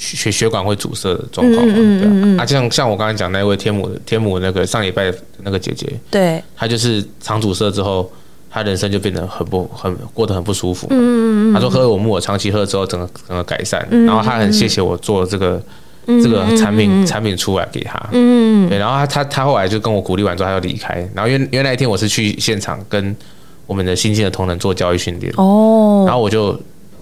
血血管会阻塞的状况嘛，对啊，啊，像像我刚才讲那位天母的天母那个上礼拜那个姐姐，对，她就是肠阻塞之后，她人生就变得很不很过得很不舒服。嗯嗯，她说喝了我木耳，长期喝之后，整个整个改善，然后她很谢谢我做这个这个产品产品出来给他。嗯，对，然后他他他后来就跟我鼓励完之后，他要离开。然后因为因为那一天我是去现场跟我们的新进的同仁做教育训练。哦，然后我就。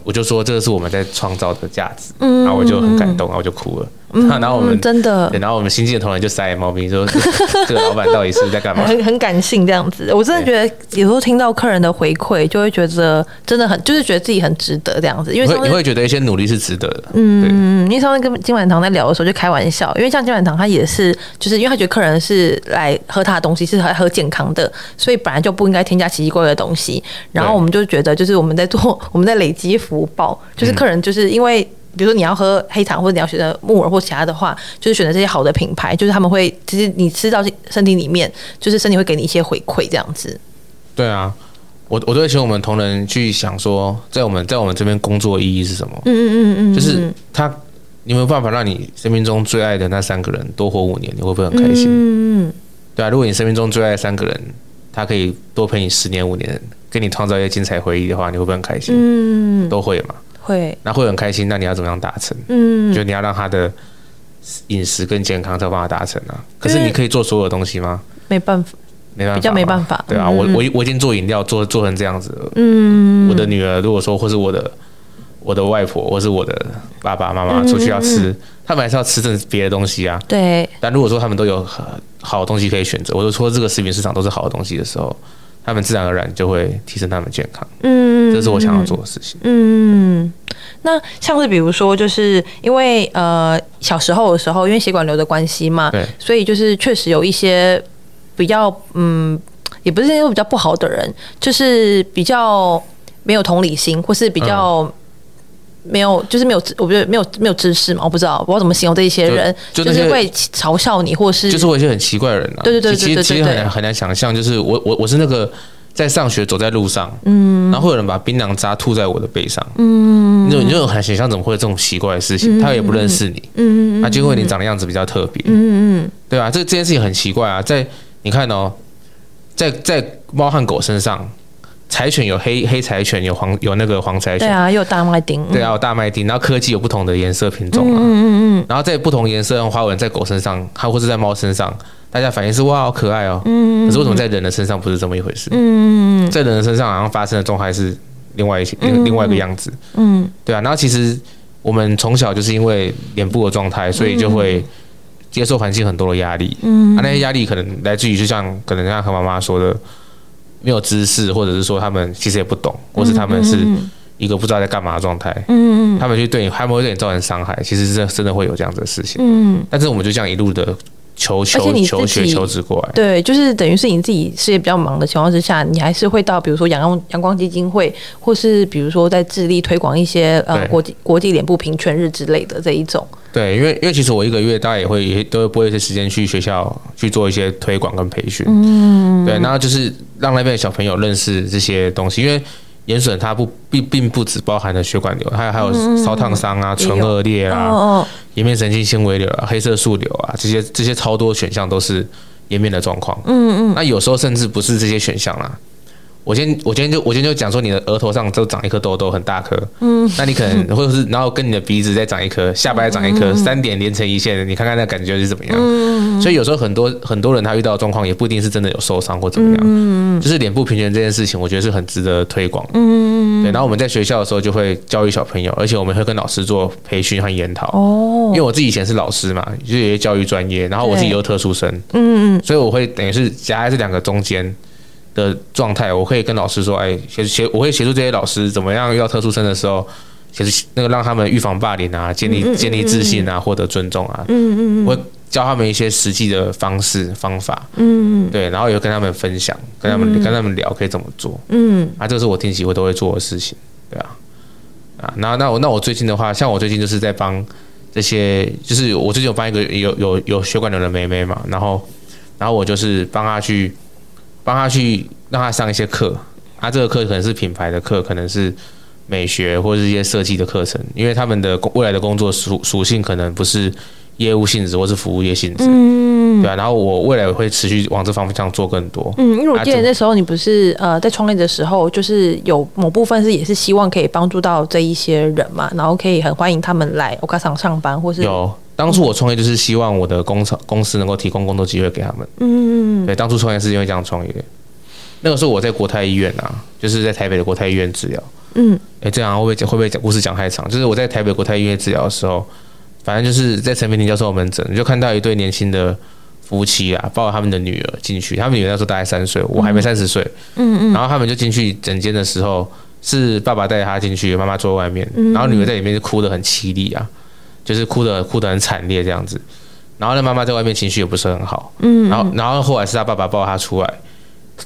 我就说这个是我们在创造的价值，嗯，然后我就很感动，然后我就哭了。嗯，然后我们真的，然后我们新进的同仁就塞猫咪说：“ 这个老板到底是在干嘛？”很很感性这样子。我真的觉得有时候听到客人的回馈，就会觉得真的很，就是觉得自己很值得这样子。因为你会觉得一些努力是值得的。嗯嗯，因为上次跟金晚堂在聊的时候就开玩笑，因为像金晚堂他也是，就是因为他觉得客人是来喝他的东西，是来喝健康的，所以本来就不应该添加奇奇怪怪的东西。然后我们就觉得，就是我们在做，我们在累积福报，就是客人就是因为。比如说你要喝黑糖，或者你要选择木耳或其他的话，就是选择这些好的品牌，就是他们会其实你吃到身体里面，就是身体会给你一些回馈，这样子。对啊，我我都会请我们同仁去想说，在我们在我们这边工作意义是什么？嗯嗯嗯嗯，就是他，你有没有办法让你生命中最爱的那三个人多活五年？你会不会很开心？嗯嗯，对啊，如果你生命中最爱的三个人，他可以多陪你十年五年，给你创造一些精彩回忆的话，你会不会很开心？嗯，都会嘛。会，那会很开心。那你要怎么样达成？嗯，就你要让他的饮食更健康，才有办法达成啊。可是你可以做所有的东西吗？没办法，没办法，比较没办法。对啊，我我我已经做饮料做做成这样子了。嗯，我的女儿如果说，或是我的我的外婆，或是我的爸爸妈妈出去要吃，他们还是要吃这别的东西啊。对。但如果说他们都有好的东西可以选择，我就说这个食品市场都是好的东西的时候。他们自然而然就会提升他们健康，嗯，这是我想要做的事情。嗯，那像是比如说，就是因为呃小时候的时候，因为血管瘤的关系嘛，对，所以就是确实有一些比较嗯，也不是那种比较不好的人，就是比较没有同理心，或是比较。嗯没有，就是没有，我觉得没有没有知识嘛，我不知道，不知道怎么形容这一些人，就，就，就是会嘲笑你，或是就是我一些很奇怪的人啊。对对对对对，对，其实其实很难很难想象，就是我我我是那个在上学走在路上，嗯，然后会有人把槟榔渣吐在我的背上，嗯，你就你就很想象怎么会有这种奇怪的事情？他也不认识你，嗯嗯，他就因为你长的样子比较特别，嗯嗯，对啊，这这件事情很奇怪啊，在你看哦，在在猫和狗身上。柴犬有黑黑柴犬，有黄有那个黄柴犬，对啊，有大麦町，对啊，有大麦町。然后柯基有不同的颜色品种啊，嗯嗯嗯。然后在不同颜色和花纹在狗身上，还或是在猫身上，大家反应是哇，好可爱哦。嗯，可是为什么在人的身上不是这么一回事？嗯，在人的身上好像发生的状态是另外一些另外一个样子。嗯，对啊。然后其实我们从小就是因为脸部的状态，所以就会接受环境很多的压力。嗯，啊，那些压力可能来自于就像可能像和妈妈说的。没有知识，或者是说他们其实也不懂，或是他们是一个不知道在干嘛的状态。嗯嗯，他们去对你，他们会对你造成伤害。其实是真的会有这样子的事情。嗯，但是我们就这样一路的求求求学求职过来。对，就是等于是你自己事业比较忙的情况之下，你还是会到比如说阳光阳光基金会，或是比如说在致力推广一些呃国际国际脸部平权日之类的这一种。对，因为因为其实我一个月大概也会也都会拨一些时间去学校去做一些推广跟培训。嗯，对，然后就是让那边的小朋友认识这些东西，因为眼损它不并并不只包含了血管瘤，还有还有烧烫伤啊、唇腭裂啊、颜面神经纤维瘤啊、黑色素瘤啊，这些这些超多选项都是颜面的状况。嗯嗯，那有时候甚至不是这些选项啦。我今天我今天就我今天就讲说你的额头上就长一颗痘痘很大颗，嗯，那你可能或者是然后跟你的鼻子再长一颗，下巴再长一颗，三点连成一线，你看看那感觉是怎么样？嗯，所以有时候很多很多人他遇到的状况也不一定是真的有受伤或怎么样，嗯，就是脸部平权这件事情，我觉得是很值得推广，嗯，对。然后我们在学校的时候就会教育小朋友，而且我们会跟老师做培训和研讨，哦，因为我自己以前是老师嘛，就是有些教育专业，然后我自己又特殊生，嗯嗯，所以我会等于是夹在这两个中间。的状态，我可以跟老师说，哎，协协，我会协助这些老师怎么样遇到特殊生的时候，其实那个让他们预防霸凌啊，建立建立自信啊，获得尊重啊，嗯嗯嗯，我会教他们一些实际的方式方法，嗯嗯，对，然后也会跟他们分享，跟他们跟他们聊可以怎么做，嗯，啊，这是我定期会都会做的事情，对啊，啊，那那我那我最近的话，像我最近就是在帮这些，就是我最近有帮一个有有有血管瘤的妹妹嘛，然后然后我就是帮她去。帮他去让他上一些课，他、啊、这个课可能是品牌的课，可能是美学或者是一些设计的课程，因为他们的未来的工作属属性可能不是业务性质或是服务业性质，嗯，对啊。然后我未来会持续往这方向做更多，嗯，因为我记得那时候你不是呃在创业的时候，就是有某部分是也是希望可以帮助到这一些人嘛，然后可以很欢迎他们来欧卡桑上班，或是有。当初我创业就是希望我的工厂公司能够提供工作机会给他们。嗯嗯，对，当初创业是因为这样创业。那个时候我在国泰医院啊，就是在台北的国泰医院治疗。嗯，哎，这样会不会讲会不会讲故事讲太长？就是我在台北国泰医院治疗的时候，反正就是在陈明婷教授门诊，就看到一对年轻的夫妻啊，抱着他们的女儿进去。他们女儿那时候大概三岁，我还没三十岁。嗯嗯。然后他们就进去诊间的时候，是爸爸带着他进去，妈妈坐在外面，然后女儿在里面就哭得很凄厉啊。就是哭得哭得很惨烈这样子，然后那妈妈在外面情绪也不是很好，嗯，然后然后后来是他爸爸抱他出来，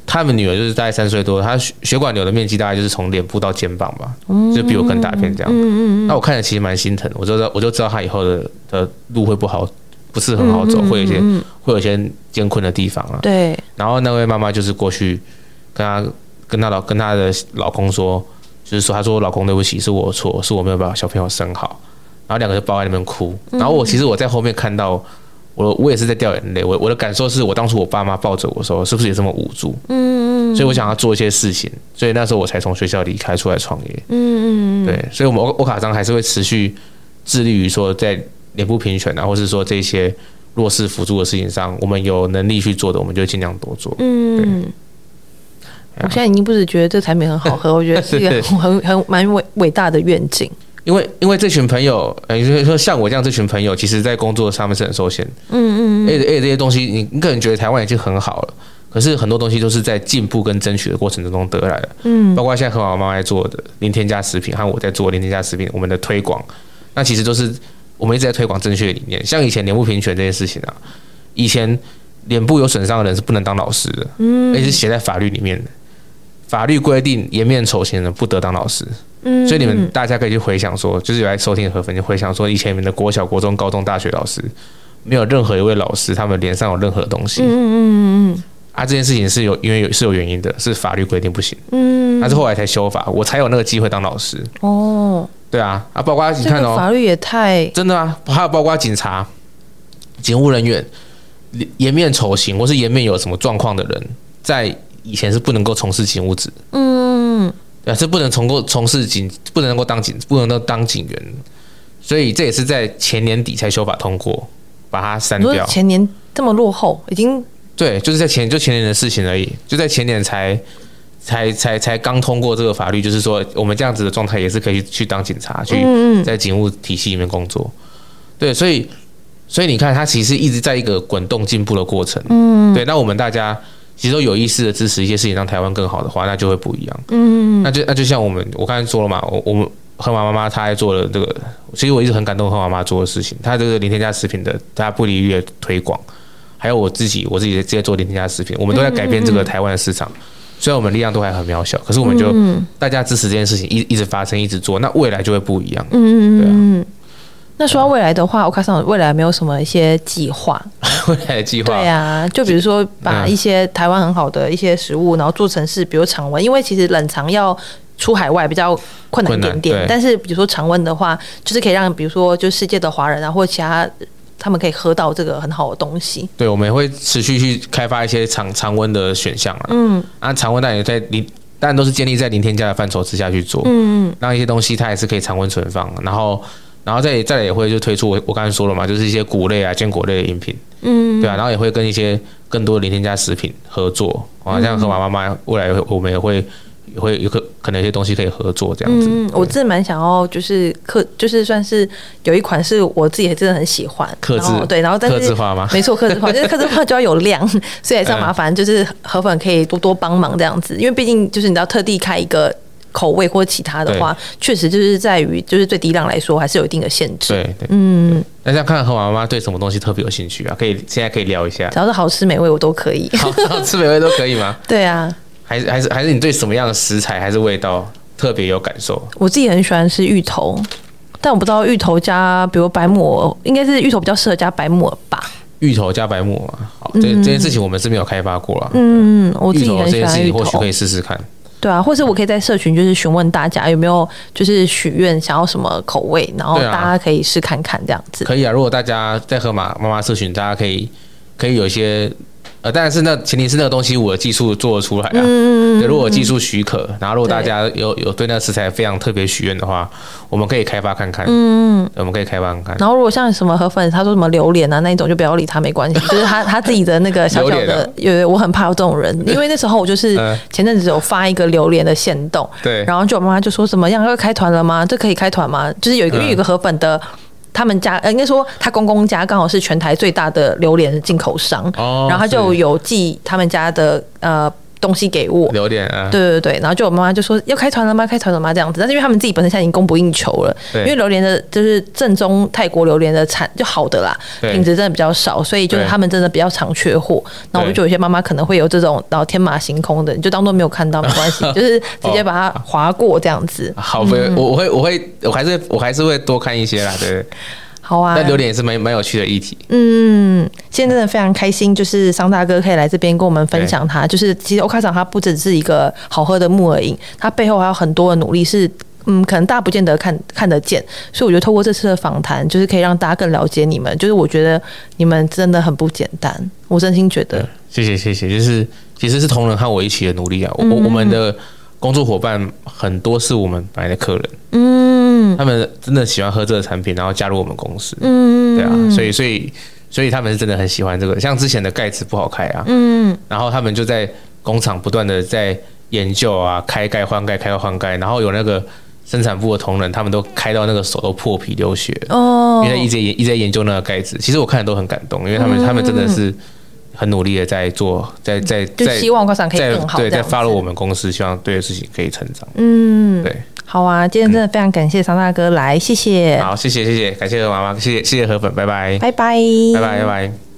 他们女儿就是大概三岁多，她血管瘤的面积大概就是从脸部到肩膀吧，就比我更大片这样，嗯嗯，那我看着其实蛮心疼，我就知道我就知道他以后的的路会不好，不是很好走，会有一些会有一些艰困的地方啊，对，然后那位妈妈就是过去跟他跟他老跟他的老公说，就是说他说老公对不起，是我错，是我没有把小朋友生好。然后两个就抱在那边哭，然后我其实我在后面看到，我我也是在掉眼泪。我我的感受是我当初我爸妈抱着我的时候，是不是也这么无助？嗯嗯。所以我想要做一些事情，所以那时候我才从学校离开出来创业。嗯嗯。对，所以我们欧欧卡桑还是会持续致力于说在脸部平权啊，或是说这些弱势辅助的事情上，我们有能力去做的，我们就尽量多做。嗯。我现在已经不是觉得这产品很好喝，我觉得是一个很很蛮伟伟大的愿景。因为因为这群朋友，呃，就是说像我这样这群朋友，其实在工作上面是很受限。嗯嗯。嗯。而且，这些东西，你你可能觉得台湾已经很好了，可是很多东西都是在进步跟争取的过程之中得来的。嗯。包括现在和我妈妈在做的零添加食品，和我在做零添加食品，我们的推广，那其实都是我们一直在推广正确的理念。像以前脸部平权这件事情啊，以前脸部有损伤的人是不能当老师的，嗯，而且是写在法律里面的。法律规定颜面丑型的人不得当老师。嗯，所以你们大家可以去回想说，就是有来收听的河粉，就回想说，以前你们的国小、国中、高中、大学老师，没有任何一位老师，他们脸上有任何东西。嗯嗯嗯嗯。啊，这件事情是有因为有是有原因的，是法律规定不行。嗯。那是后来才修法，我才有那个机会当老师。哦。对啊，啊，包括你看哦，法律也太真的啊，还有包括警察、警务人员、颜面丑行或是颜面有什么状况的人，在以前是不能够从事警务职，嗯，对啊，是不能从过从事警，不能够当警，不能够当警员，所以这也是在前年底才修法通过，把它删掉。前年这么落后，已经对，就是在前就前年的事情而已，就在前年才。才才才刚通过这个法律，就是说我们这样子的状态也是可以去当警察，去在警务体系里面工作。对，所以所以你看，它其实一直在一个滚动进步的过程。嗯，对。那我们大家其实都有意识的支持一些事情，让台湾更好的话，那就会不一样。嗯，那就那就像我们我刚才说了嘛，我我们河马妈妈她还做了这个，其实我一直很感动河马妈妈做的事情，她这个零添加食品的，她不离越推广，还有我自己我自己直接做零添加食品，我们都在改变这个台湾的市场。虽然我们力量都还很渺小，可是我们就大家支持这件事情，一一直发生，一直做，那未来就会不一样。嗯对啊。那说到未来的话，我看上未来没有什么一些计划。未来的计划？对啊，就比如说把一些台湾很好的一些食物，然后做成是比如常温，因为其实冷藏要出海外比较困难一点点，但是比如说常温的话，就是可以让比如说就世界的华人啊，或者其他。他们可以喝到这个很好的东西。对，我们也会持续去开发一些常常温的选项了。嗯，啊，常温当然也在零，当然都是建立在零添加的范畴之下去做。嗯嗯，那一些东西它也是可以常温存放，然后，然后再再来也会就推出我我刚才说了嘛，就是一些谷类啊、坚果类的饮品。嗯，对啊，然后也会跟一些更多的零添加食品合作啊，像河马妈妈未来我们也会。也会有可可能一些东西可以合作这样子。嗯，我真的蛮想要，就是克，就是算是有一款是我自己真的很喜欢。克制对，然后但是克制化吗？没错，克制化，就是克制化就要有量，所以还是要麻烦，就是河粉可以多多帮忙这样子，因为毕竟就是你知道特地开一个口味或其他的话，确实就是在于就是对低量来说还是有一定的限制。对对，嗯。那想看看河马妈妈对什么东西特别有兴趣啊？可以现在可以聊一下。只要是好吃美味，我都可以。好，好吃美味都可以吗？对啊。还是还是还是你对什么样的食材还是味道特别有感受？我自己很喜欢吃芋头，但我不知道芋头加比如白木耳，应该是芋头比较适合加白木耳吧？芋头加白木耳，好，这、嗯、这件事情我们是没有开发过了。嗯，我自己很喜欢芋头，这件事情或许可以试试看。对啊，或是我可以在社群就是询问大家有没有就是许愿想要什么口味，然后大家可以试看看这样子。可以啊，如果大家在河马妈妈社群，大家可以可以有一些。呃，但是那前提是那个东西我的技术做得出来啊。嗯，对，如果技术许可，然后如果大家有有对那个食材非常特别许愿的话，我们可以开发看看。嗯，我们可以开发看看。然后如果像什么河粉，他说什么榴莲啊那一种，就不要理他，没关系。就是他 他自己的那个小小的，有、啊、我很怕有这种人，因为那时候我就是前阵子有发一个榴莲的限动，对，然后就我妈妈就说什么样要开团了吗？这可以开团吗？就是有一个有一个河粉的。他们家呃，应该说他公公家刚好是全台最大的榴莲进口商，哦，然后他就有寄他们家的呃。东西给我榴莲啊，对对对，然后就我妈妈就说要开团了吗？开团了吗？这样子，但是因为他们自己本身现在已经供不应求了，因为榴莲的就是正宗泰国榴莲的产就好的啦，品质真的比较少，所以就是他们真的比较常缺货。那我就觉得有些妈妈可能会有这种然后天马行空的，你就当做没有看到没关系，就是直接把它划过这样子。好，我我会我会我还是我还是会多看一些啦，对。好啊，那榴莲也是蛮蛮有趣的议题。嗯，现在真的非常开心，就是桑大哥可以来这边跟我们分享他，就是其实欧卡桑它不只是一个好喝的木耳饮，它背后还有很多的努力是，是嗯，可能大家不见得看看得见。所以我觉得透过这次的访谈，就是可以让大家更了解你们。就是我觉得你们真的很不简单，我真心觉得。谢谢谢谢，就是其实是同仁和我一起的努力啊，我、嗯、我们的。工作伙伴很多是我们本来的客人，嗯，他们真的喜欢喝这个产品，然后加入我们公司，嗯，对啊，所以所以所以他们是真的很喜欢这个。像之前的盖子不好开啊，嗯，然后他们就在工厂不断的在研究啊，开盖换盖，开盖换盖，然后有那个生产部的同仁，他们都开到那个手都破皮流血哦，因为一直研一直在研究那个盖子。其实我看的都很感动，因为他们他们真的是。很努力的在做，在在在，希望快闪可以更好。对，在发入我们公司，希望对的事情可以成长。嗯，对，好啊，今天真的非常感谢常大哥来，谢谢。好，谢谢谢谢，感谢何妈妈，谢谢谢谢何粉，拜拜，拜拜，拜拜拜拜。